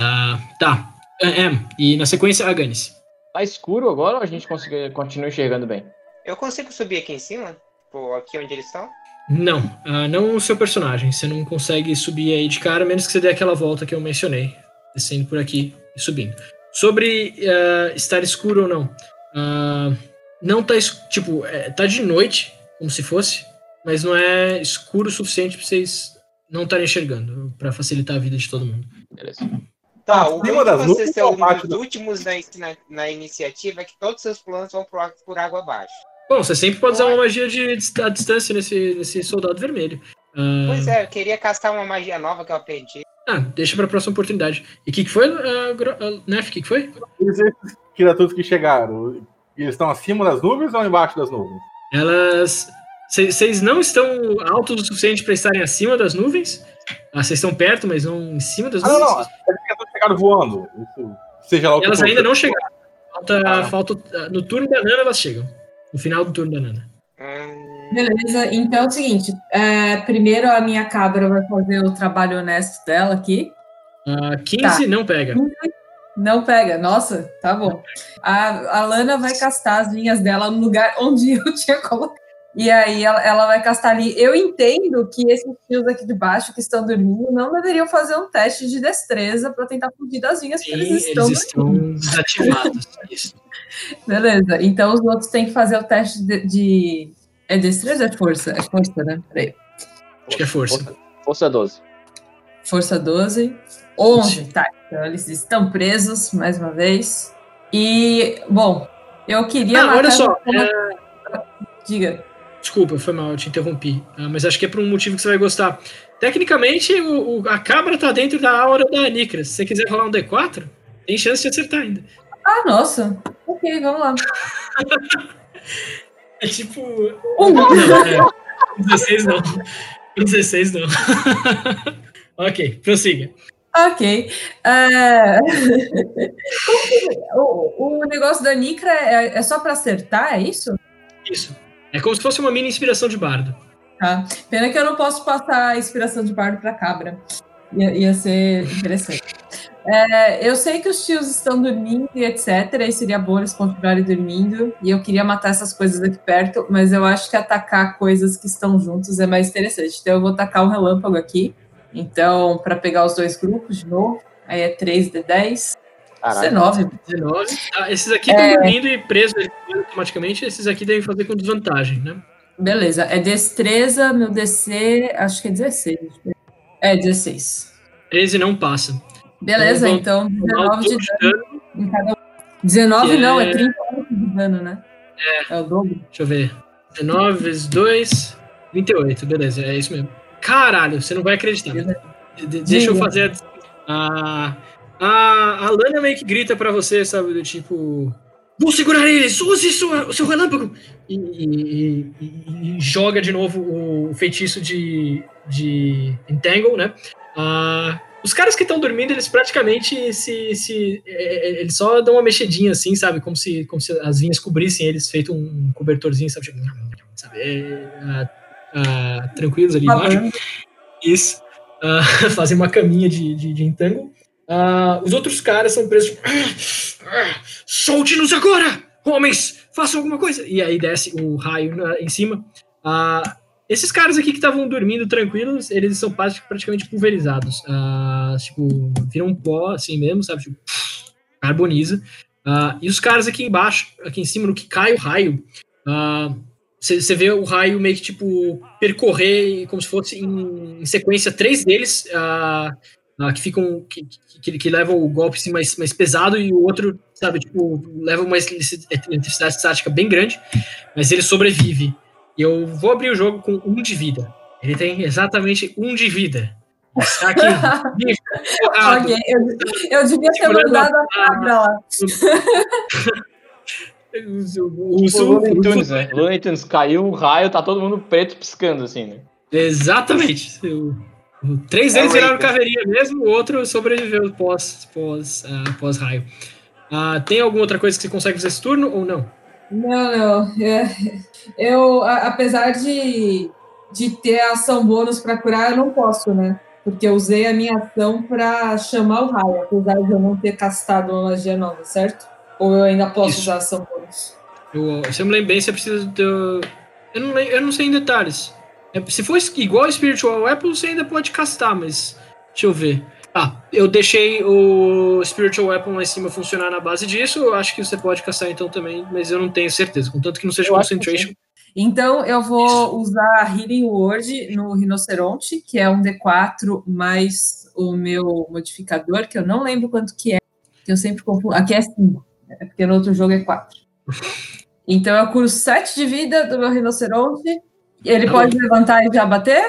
Ah, tá. É, é, e na sequência, a Ganis. Tá escuro agora ou a gente consegue, continua enxergando bem? Eu consigo subir aqui em cima? Tipo, aqui onde eles estão? Não, ah, não o seu personagem. Você não consegue subir aí de cara, a menos que você dê aquela volta que eu mencionei. Descendo por aqui e subindo. Sobre ah, estar escuro ou não. ah, não tá tipo, é, tá de noite, como se fosse. mas não é escuro o suficiente pra vocês não estarem enxergando, pra facilitar a vida de todo mundo. Beleza. Tá, o Acima de das você ser ou um dos últimos na, na, na iniciativa é que todos os seus planos vão por, por água abaixo. Bom, você sempre pode usar uma magia de à distância nesse, nesse soldado vermelho. Ah, Pois é, eu queria castar uma magia nova que eu aprendi. Ah, deixa pra próxima oportunidade. E o que, que foi, uh, Nef? O que, que foi? Esses criaturas que chegaram, eles estão acima das nuvens ou embaixo das nuvens? Elas. Vocês não estão altos o suficiente pra estarem acima das nuvens? Ah, vocês estão perto, mas não em cima das Ah, não, nuvens? não. As criaturas chegaram voando. Isso, seja lá o que Elas for. ainda não chegaram. Falta, Ah. falta, ah, no turno da Nana elas chegam. No final do turno da Nana. Hum, Beleza, então é o seguinte: é, primeiro a minha cabra vai fazer o trabalho honesto dela aqui. Ah, 15 não pega. Não pega, nossa, tá bom. A, a Lana vai castar as linhas dela no lugar onde eu tinha colocado. E aí ela, ela vai castar ali. Eu entendo que esses tios aqui de baixo que estão dormindo não deveriam fazer um teste de destreza para tentar fugir das linhas, porque eles estão. eles estão desativados. Isso. Beleza, então os outros têm que fazer o teste de. de- É destreza ou é força? É força, né? Peraí. Acho que é força. Força, força 12. Força 12. 11, tá. Então eles estão presos, mais uma vez. E, bom, eu queria. Ah, matar olha só. essa- é, Diga. Desculpa, foi mal, eu te interrompi. Ah, mas acho que é por um motivo que você vai gostar. Tecnicamente, o, o- a cabra tá dentro da aura da Anicra. Se você quiser rolar um D4, tem chance de acertar ainda. Ah, nossa. Ok, vamos lá. É tipo. Um. Não, é, 16 não. 16 não. ok, prossiga. Ok. Que- o, o negócio da Nicra é, é só pra acertar, é isso? Isso. É como se fosse uma mini inspiração de bardo. Tá. Pena que eu não posso passar a inspiração de bardo pra cabra. Ia, ia ser interessante. É, eu sei que os tios estão dormindo e etc. E seria bom eles continuarem dormindo. E eu queria matar essas coisas aqui perto, mas eu acho que atacar coisas que estão juntos é mais interessante. Então eu vou tacar um relâmpago aqui. Então, para pegar os dois grupos de novo. Aí é 3 de 10. Caralho. 19. 19. Ah, esses aqui estão dormindo e presos automaticamente. Esses aqui devem fazer com desvantagem, né? Beleza. É destreza, meu DC, acho que é 16. É 16. 13 não passa. Beleza, Então, então Tomar o 19 de dano em cada um. 19 Que não, é- é 38 de dano, né? É. É o dobro. Deixa eu ver. 19 vezes 2, 28. Beleza, é isso mesmo. Caralho, você não vai acreditar. De- de- deixa eu fazer a. A, a Lana meio que grita pra você, sabe? Do tipo. Vou segurar eles! Use sua, o seu relâmpago! E, e- e- e joga de novo o feitiço de, de Entangle, né? Ah, os caras que estão dormindo, eles praticamente se, se. é, é, Eles só dão uma mexidinha assim, sabe? Como se, como se as vinhas cobrissem eles, feito um cobertorzinho, sabe? Tipo, sabe? É, ah, ah, tranquilos ali embaixo. Isso. Ah, fazem uma caminha de, de, de entangle. Ah, os outros caras são presos. Tipo, "Ah, Solte-nos agora! Homens, façam alguma coisa! E aí desce o raio na- em cima. Ah, esses caras aqui que estavam dormindo tranquilos, eles são prati- praticamente pulverizados. Ah, tipo, viram um pó assim mesmo, sabe? Tipo, carboniza. Ah, e os caras aqui embaixo, aqui em cima, no que cai o raio, você vê o raio meio que, tipo, percorrer como se fosse em, em sequência três deles, ah, ah, que ficam, que, que, que levam o golpe assim, mais, mais pesado e o outro, sabe, tipo, leva uma eletricidade estática bem grande, mas ele sobrevive. E eu vou abrir o jogo com um de vida. Ele tem exatamente um de vida. Está aqui, vivo, porrado, Ok, eu, eu devia ter Segurando mandado a a- cabra lá. O Looney Tunes, né? Looney Tunes caiu o raio, tá todo mundo preto piscando, assim, né? Exatamente. Três É deles o viraram caveirinha mesmo, o outro sobreviveu pós, pós, ah, pós raio. Ah, tem alguma outra coisa que você consegue fazer esse turno ou não? Não, não. é, eu, a- apesar de, de ter a ação bônus para curar, eu não posso, né? Porque eu usei a minha ação para chamar o raio, apesar de eu não ter castado uma magia nova, certo? Ou eu ainda posso Isso. usar a ação bônus? Eu, se eu me lembro bem, você precisa de. Eu não, eu não sei em detalhes. É, se for igual Spiritual Weapon, você ainda pode castar, mas. Deixa eu ver. Ah, eu deixei o Spiritual Weapon lá em cima funcionar na base disso. Eu acho que você pode castar então também, mas eu não tenho certeza. Contanto que não seja Eu Concentration. Então eu vou usar Healing Word no rinoceronte, que é um D4 mais o meu modificador, que eu não lembro quanto que é, que eu sempre confundo. Aqui é 5, é porque no outro jogo é 4. Então eu curo 7 de vida do meu rinoceronte. Ele Tá pode levantar e já bater?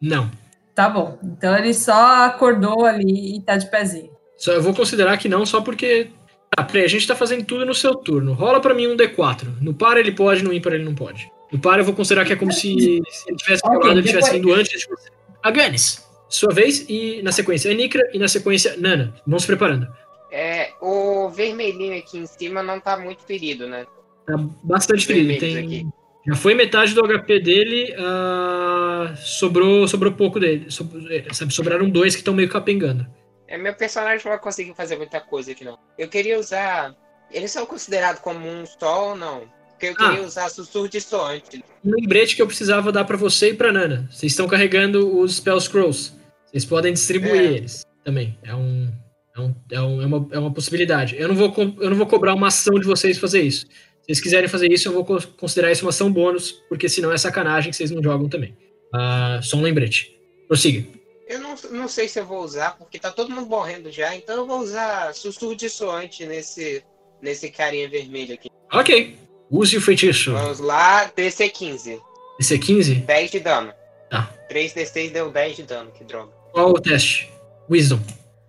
Não. Tá bom. Então ele só acordou ali e tá de pezinho. Só, eu vou considerar que não, só porque. Tá, peraí, a gente tá fazendo tudo no seu turno. Rola pra mim um D4. No par ele pode, no ímpar ele não pode. No par eu vou considerar que é como se, se ele tivesse Ok, rolado, ele tivesse indo antes de você. Aganis, sua vez, e na sequência Anikra, e na sequência Nana. Vão se preparando. É, o vermelhinho aqui em cima não tá muito ferido, né? Tá bastante ferido. Tem, aqui. Já foi metade do HP dele, ah, sobrou, sobrou pouco dele. É, sabe, sobraram dois que estão meio capengando. É, meu personagem não vai conseguir fazer muita coisa aqui, não. Eu queria usar. Eles são considerados como um só ou não? Porque eu Ah. queria usar sussurro de soante. um lembrete que eu precisava dar pra você e pra Nana. Vocês estão carregando os Spell Scrolls. Vocês podem distribuir É. eles também. É, um, é, um, é, é uma, é uma possibilidade. Eu não, vou, eu não vou cobrar uma ação de vocês fazer isso. Se vocês quiserem fazer isso, eu vou co- considerar isso uma ação bônus, porque senão é sacanagem que vocês não jogam também. Ah, só um lembrete. Prossiga. Eu não, não sei se eu vou usar, porque tá todo mundo morrendo já, então eu vou usar sussurro de soante nesse, nesse carinha vermelho aqui. Ok. Use o feitiço. Vamos lá, DC15. Esse é 15? 10 de dano. Tá. 3D6 deu 10 de dano, que droga. Qual o teste? Wisdom.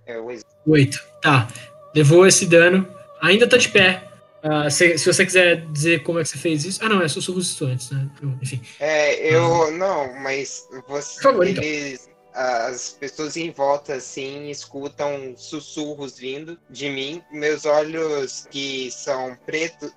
É o 8. Tá. Levou esse dano. Ainda tá de pé. Ah, se, se você quiser dizer como é que você fez isso. Ah, não, é sussurros antes, né? Enfim. É, eu. Não, mas você, Por favor, então. eles. As pessoas em volta, assim, escutam sussurros vindo de mim. Meus olhos, que são preto,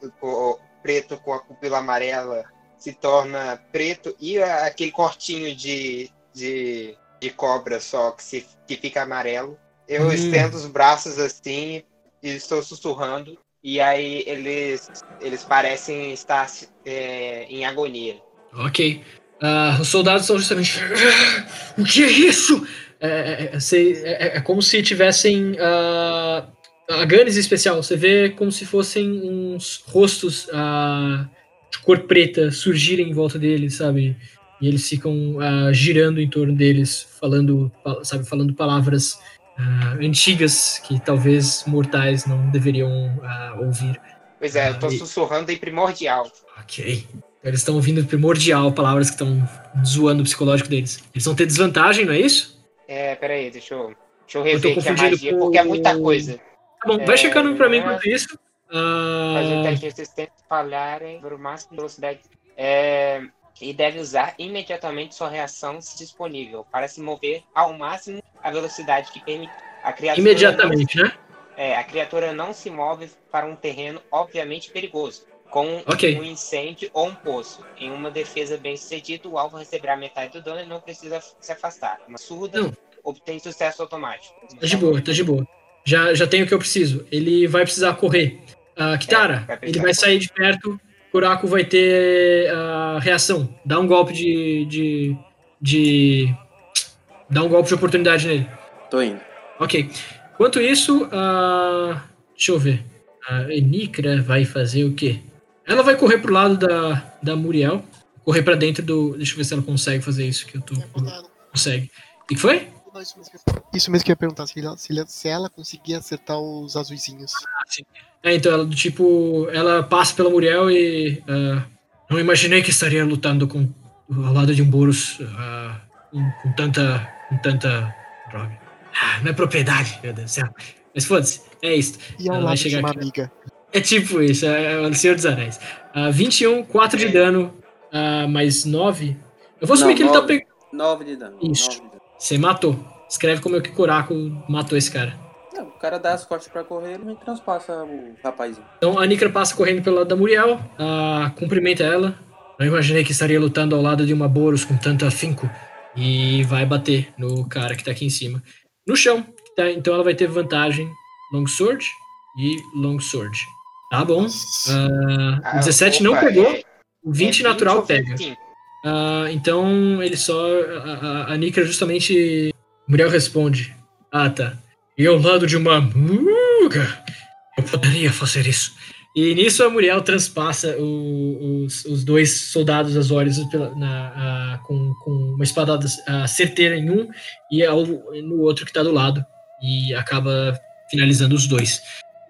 preto com a pupila amarela, se torna preto. E aquele cortinho de, de, de cobra só, que, se, que fica amarelo. Eu Hum. estendo os braços assim e estou sussurrando. E aí eles, eles parecem estar é, em agonia. Ok. Ah, os soldados estão justamente. "Ah, O que é isso? É, é- é- é- é como se tivessem. ah, a Ganes em especial. Você vê como se fossem uns rostos ah, de cor preta surgirem em volta deles, sabe? E eles ficam ah, girando em torno deles, falando, sabe, falando palavras ah, antigas que talvez mortais não deveriam ah, ouvir. Pois é, eu tô Ah, e- sussurrando em primordial. Ok. Eles estão ouvindo primordial palavras que estão zoando o psicológico deles. Eles vão ter desvantagem, não é isso? É, peraí, deixa eu, deixa eu Eu rever aqui a magia, com- porque é muita coisa. Tá bom, vai É, checando pra mim é. enquanto isso. Faz um Ah, teste de resistência falharem por máximo de velocidade. É, e deve usar imediatamente sua reação se disponível para se mover ao máximo a velocidade que permite. A criatura imediatamente, né? Não, é, a criatura não se move para um terreno obviamente perigoso, como Ok. um incêndio ou um poço. Em uma defesa bem sucedida, o alvo receberá metade do dano e não precisa se afastar. Uma surda Não. obtém sucesso automático. Tá de boa, tá de boa. Já, já tenho o que eu preciso. Ele vai precisar correr. Ah, Kitara, É, vai ele vai sair de perto. Kuraku vai ter a reação. Dá um golpe de, de. de. Dá um golpe de oportunidade nele. Tô indo. Ok. Enquanto isso, a. Deixa eu ver. A Enikra vai fazer o quê? Ela vai correr pro lado da, da Muriel. Correr pra dentro do. Deixa eu ver se ela consegue fazer isso que eu tô. Consegue. E que foi? Não, Isso mesmo, que eu, isso mesmo que eu ia perguntar, se ela, se ela- se ela conseguia acertar os azuizinhos. É, então, ela do tipo. Ela passa pela Muriel e. ah, não imaginei que estaria lutando com, ao lado de um Boros ah, com, com tanta. com tanta. droga. Ah, não é propriedade, meu Deus do céu. Mas foda-se, é isso. E Ela vai chegar uma aqui. amiga. É tipo isso, é, é o Senhor dos Anéis. Ah, 21, 4 de dano, ah, mais 9. Eu vou assumir Não, que ele tá pegando. 9 de dano. Isso. Você matou. Escreve como é que Kurako matou esse cara. Não, o cara dá as costas pra correr, ele me transpassa o rapazinho. Então a Nikra passa correndo pelo lado da Muriel, ah, cumprimenta ela. Não imaginei que estaria lutando ao lado de uma Boros com tanto afinco. E vai bater no cara que tá aqui em cima. No chão. tá? Então ela vai ter vantagem Longsword e Longsword. Tá bom. Ah, Ah, 17 não opa, pegou. é- O 20 é natural ou pega. 25? Ah, então ele só. A, a, a Nikra justamente. Muriel responde. Ah, tá. E ao lado de uma muga. Eu poderia fazer isso. E nisso a Muriel transpassa o- os, os dois soldados Azores pela- na- a- com, com uma espadada ah, certeira em um e ao- no outro que tá do lado. E acaba finalizando os dois.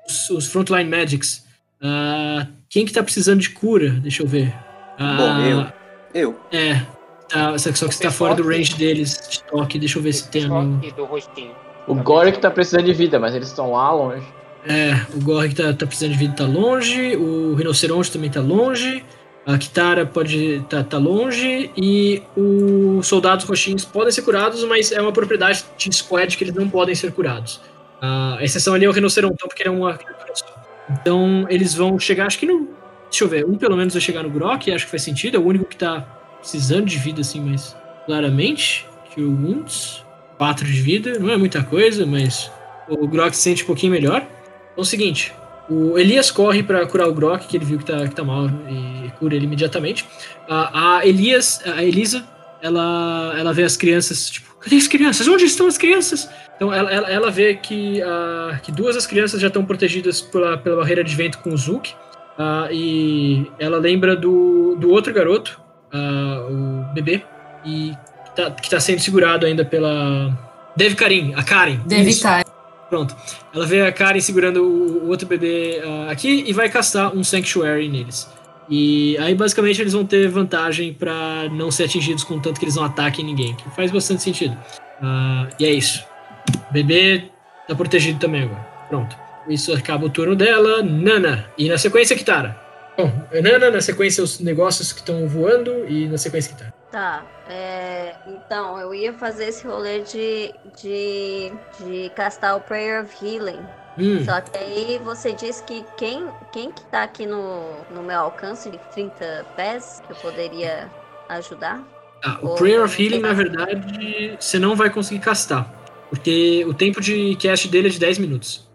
Os, os Frontline Magics. ah, quem que tá precisando de cura? Deixa eu ver. Ah, Bom, eu. Eu. É. Tá, só que você tá fora do range deles de toque. Deixa eu ver se tem a Toque do rostinho. O Goric tá precisando de vida, mas eles estão lá longe. É, o Gorg tá, tá precisando de vida, tá longe. O Rinoceronte também tá longe. A Kitara pode tá, tá longe. E os soldados roxinhos podem ser curados, mas é uma propriedade de squad que eles não podem ser curados. a exceção ali é o Rinocerontão, porque ele é uma criatura só. Então eles vão chegar, acho que no. Deixa eu ver, um pelo menos vai chegar no Grok, acho que faz sentido. É o único que tá precisando de vida, assim, mas claramente. Que o Wounds. 4 de vida, não é muita coisa, mas o Grok se sente um pouquinho melhor. Então é o seguinte, o Elias corre pra curar o Grok, que ele viu que tá, que tá mal, e cura ele imediatamente. A, a Elias, a Elisa, ela, ela vê as crianças, tipo, cadê as crianças? Onde estão as crianças? Então ela, ela, ela vê que, ah, que duas das crianças já estão protegidas pela, pela barreira de vento com o Zook. ah, e ela lembra do, do outro garoto, ah, o bebê, e tá, que tá sendo segurado ainda pela. Deve Karim, a Karen. Deve isso. estar. Pronto. Ela vê a Karen segurando o, o outro bebê ah, aqui e vai castar um Sanctuary neles. E aí, basicamente, eles vão ter vantagem pra não ser atingidos com tanto que eles não ataquem ninguém. Que faz bastante sentido. Ah, e é isso. O bebê tá protegido também agora. Pronto. Isso acaba o turno dela. Nana. E na sequência, Kitara. Bom, Nana, na sequência, os negócios que estão voando. E na sequência, Kitara. Tá, é, então eu ia fazer esse rolê de, de, de castar o Prayer of Healing. Hum, Só que aí você disse que quem, quem que tá aqui no, no meu alcance de 30 pés que eu poderia ajudar? Ah, o Ou- Prayer of Healing, na verdade, você não vai conseguir castar. Porque o tempo de cast dele é de 10 minutos.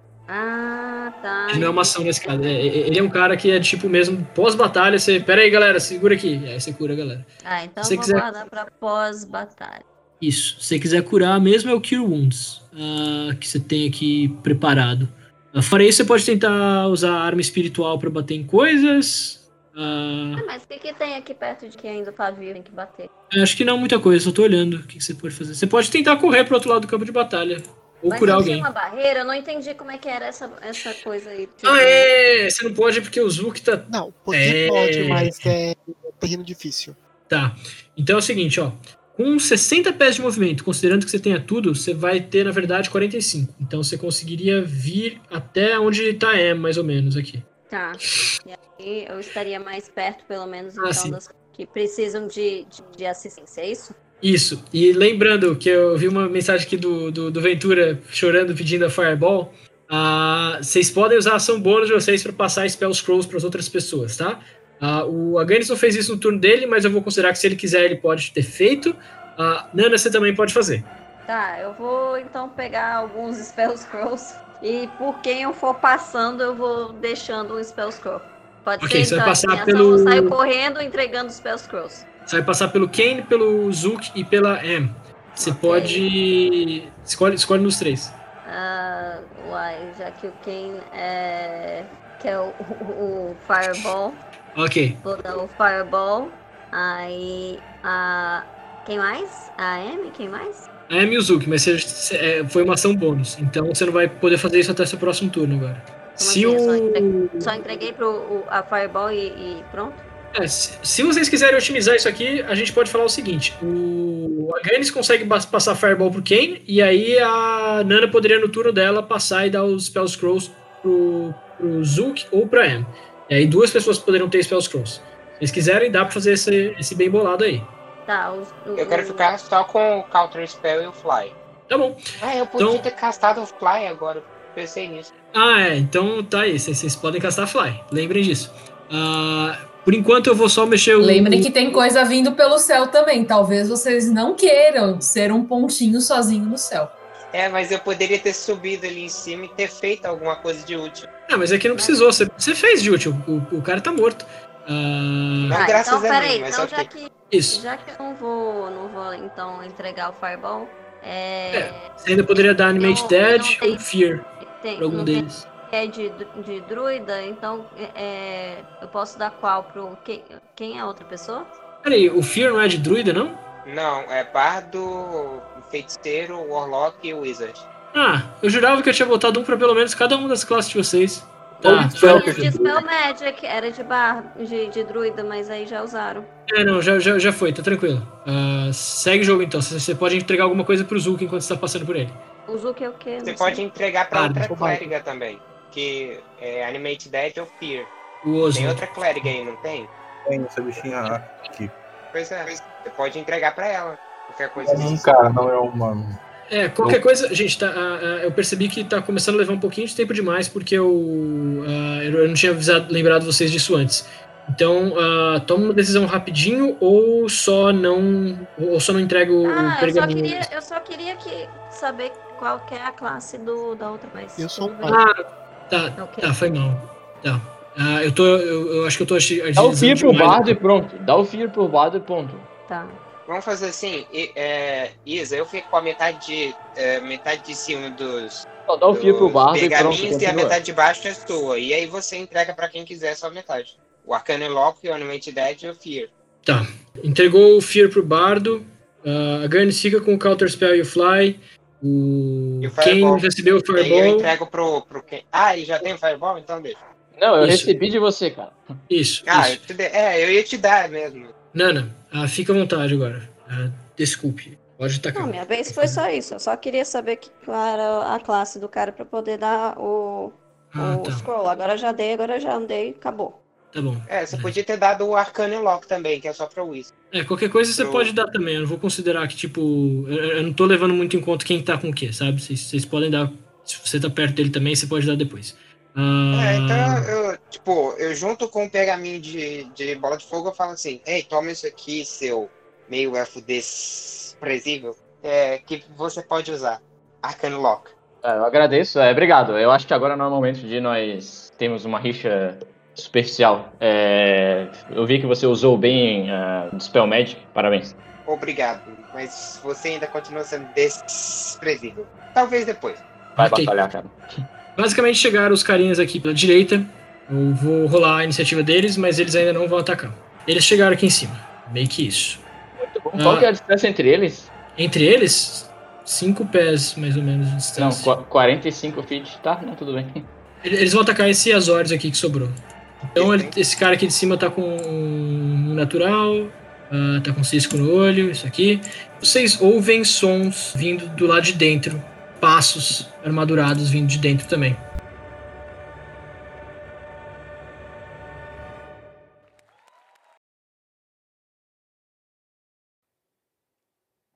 Tá. Ele não é uma ação nesse caso. É, é- ele é um cara que é tipo mesmo pós-batalha. Você. Pera aí, galera, segura aqui. Aí você cura a galera. Ah, então vou quiser- guardar pra pós-batalha. Isso. Se você quiser curar mesmo, é o Cure Wounds. ah, que você tem aqui preparado. Ah, fora isso, você pode tentar usar arma espiritual pra bater em coisas. Ah, Ah, mas o que, que tem aqui perto de que ainda tá vivo, tem que bater? acho que não muita coisa, só tô olhando o que, que você pode fazer. Você pode tentar correr pro outro lado do campo de batalha. Ou mas alguém. tinha uma barreira, eu não entendi como é que era essa, essa coisa aí. Ah, é! Você não pode porque o Zuki tá. Não, poder É. pode, mas é terreno difícil. Tá. Então é o seguinte, ó. Com 60 pés de movimento, considerando que você tenha tudo, você vai ter, na verdade, 45. Então você conseguiria vir até onde tá M, mais ou menos, aqui. Tá. E aí eu estaria mais perto, pelo menos, Ah, então, das que precisam de, de, de assistência, é isso? Isso. E lembrando que eu vi uma mensagem aqui do, do, do Ventura chorando pedindo a Fireball. Ah, vocês podem usar a ação bônus de vocês para passar Spell Scrolls para as outras pessoas, tá? Ah, o Aganis não fez isso no turno dele, mas eu vou considerar que se ele quiser, ele pode ter feito. Ah, Nana, você também pode fazer. Tá, eu vou então pegar alguns Spell Scrolls e por quem eu for passando, eu vou deixando um Spell Scroll. Pode Ok, ser, você vai então, passar assim, pelo- eu saio correndo entregando os Spell Scrolls. Você vai passar pelo Kane, pelo Zook e pela M. Você Ok. pode. Escolhe, escolhe nos três. Ah, uai, já que o Ken é. que é o, o- o Fireball, Ok. vou dar o Fireball. Aí. A. Quem mais? A Amy? Quem mais? A M e o Zook, mas você- é, foi uma ação bônus. Então você não vai poder fazer isso até seu próximo turno agora. Se assim? Eu só o. entreguei- Só entreguei pro, o- a Fireball e, e pronto? É, se, se vocês quiserem otimizar isso aqui, a gente pode falar o seguinte: o Aganis consegue passar Fireball pro Kane, e aí a Nana poderia no turno dela passar e dar os Spell Scrolls pro, pro Zook ou pra M. E aí duas pessoas poderiam ter Spell Scrolls. Se vocês quiserem, dá pra fazer esse, esse bem bolado aí. Tá, os, Eu quero ficar só com o Counter Spell e o Fly. Tá bom. Ah, eu podia Então- ter castado o Fly agora. Pensei nisso. Ah, é. Então tá aí. Vocês podem castar Fly. Lembrem disso. Ah, por enquanto eu vou só mexer o. Lembrem que tem coisa vindo pelo céu também. Talvez vocês não queiram ser um pontinho sozinho no céu. É, mas eu poderia ter subido ali em cima e ter feito alguma coisa de útil. Ah, mas é que não precisou. Você, você fez de útil. O, o cara tá morto. Ah, Não, Ah, graças então, a peraí, mim, então ok. já que, isso. já que eu não vou, não vou então entregar o Fireball, é, Você ainda poderia dar Animate Dead ou Fear tem, pra algum não tem deles. É de, de druida, então é, eu posso dar qual pro. Quem, quem é a outra pessoa? Peraí, o Fear não é de druida, não? Não, é bardo, feiticeiro, warlock e wizard. Ah, eu jurava que eu tinha botado um pra pelo menos cada uma das classes de vocês. Tá, spell Era de Spell Magic, era de bar, de, de druida, mas aí já usaram. É, não, já, já, já foi, tá tranquilo. Ah, segue o jogo então. Você pode entregar alguma coisa pro Zulk enquanto você tá passando por ele. O Zuki é o quê? Você pode entregar pra Ah, outra clériga também. Que é Animate Dead ou Fear. Tem outra clériga aí, não tem? tem essa bichinha aqui. Pois é. Você pode entregar pra ela. Qualquer coisa assim. cara, não é uma. É, qualquer coisa, gente, tá, ah, eu percebi que tá começando a levar um pouquinho de tempo demais, porque eu, ah, eu não tinha avisado, lembrado vocês disso antes. Então, ah, toma uma decisão rapidinho ou só não ou só não entrega o, o Ah, eu só pergaminho. queria, eu só queria que saber qual que é a classe do, da outra, mas. Eu sou um. Ah, tá, Ok. tá, foi mal. Tá. Ah, eu tô, eu, eu acho que eu tô Dá o Fear pro bardo e pronto. Dá o Fear pro bardo e ponto. Tá. Vamos fazer assim, e- é, Isa, eu fico com a metade de, é, metade de cima dos, Só dá o Fear pro bardo e pronto. e a metade de baixo é sua. E aí você entrega pra quem quiser só a metade. O Arcane Lock, o Animate Dead e o Fear. Tá. Entregou o Fear pro bardo. ah, a Gurnis fica com o Counter Spell e o Fly. O... E o Quem Fireball. recebeu o aí eu Fireball. entrego pro, pro quem. Ah, ele já tem o Fireball? Então deixa. Não, eu Isso. recebi de você, cara. Isso. Ah, isso. eu te dei- é, eu ia te dar mesmo. Nana, ah, fica à vontade agora. Ah, desculpe. Pode tacar. Não, minha vez foi só isso. Eu só queria saber que, qual era a classe do cara pra poder dar o, Ah, o tá. scroll. Agora eu já dei, agora já andei, acabou. Tá bom. É, você podia ter dado o Arcane Lock também, que é só pra Wizard. É, qualquer coisa você pode dar também. Eu não vou considerar que, tipo. Eu, não tô levando muito em conta quem tá com o quê, sabe? Vocês, vocês podem dar. Se você tá perto dele também, você pode dar depois. Ah, É, então eu, tipo, eu junto com o pergaminho de, de bola de fogo, eu falo assim, ei, toma isso aqui, seu meio elfo desprezível, é, que você pode usar. Arcane Lock. É, eu agradeço, é, obrigado. Eu acho que agora não é o momento de nós termos uma rixa superficial. É, eu vi que você usou bem uh, Spell Magic, parabéns. Obrigado, mas você ainda continua sendo desprezível. Talvez depois. Vai Ok. batalhar, cara. Basicamente chegaram os carinhas aqui pela direita. Eu vou rolar a iniciativa deles, mas eles ainda não vão atacar. Eles chegaram aqui em cima. Meio que isso. Muito bom. Qual Ah. que é a distância entre eles? Entre eles, cinco pés mais ou menos de Não, distância. qu- 45 feet, tá? Não, tudo bem. Eles vão atacar esse Azores aqui que sobrou. Então ele- esse cara aqui de cima tá com um natural, ah, tá com cisco no olho, isso aqui. Vocês ouvem sons vindo do lado de dentro, passos armadurados vindo de dentro também.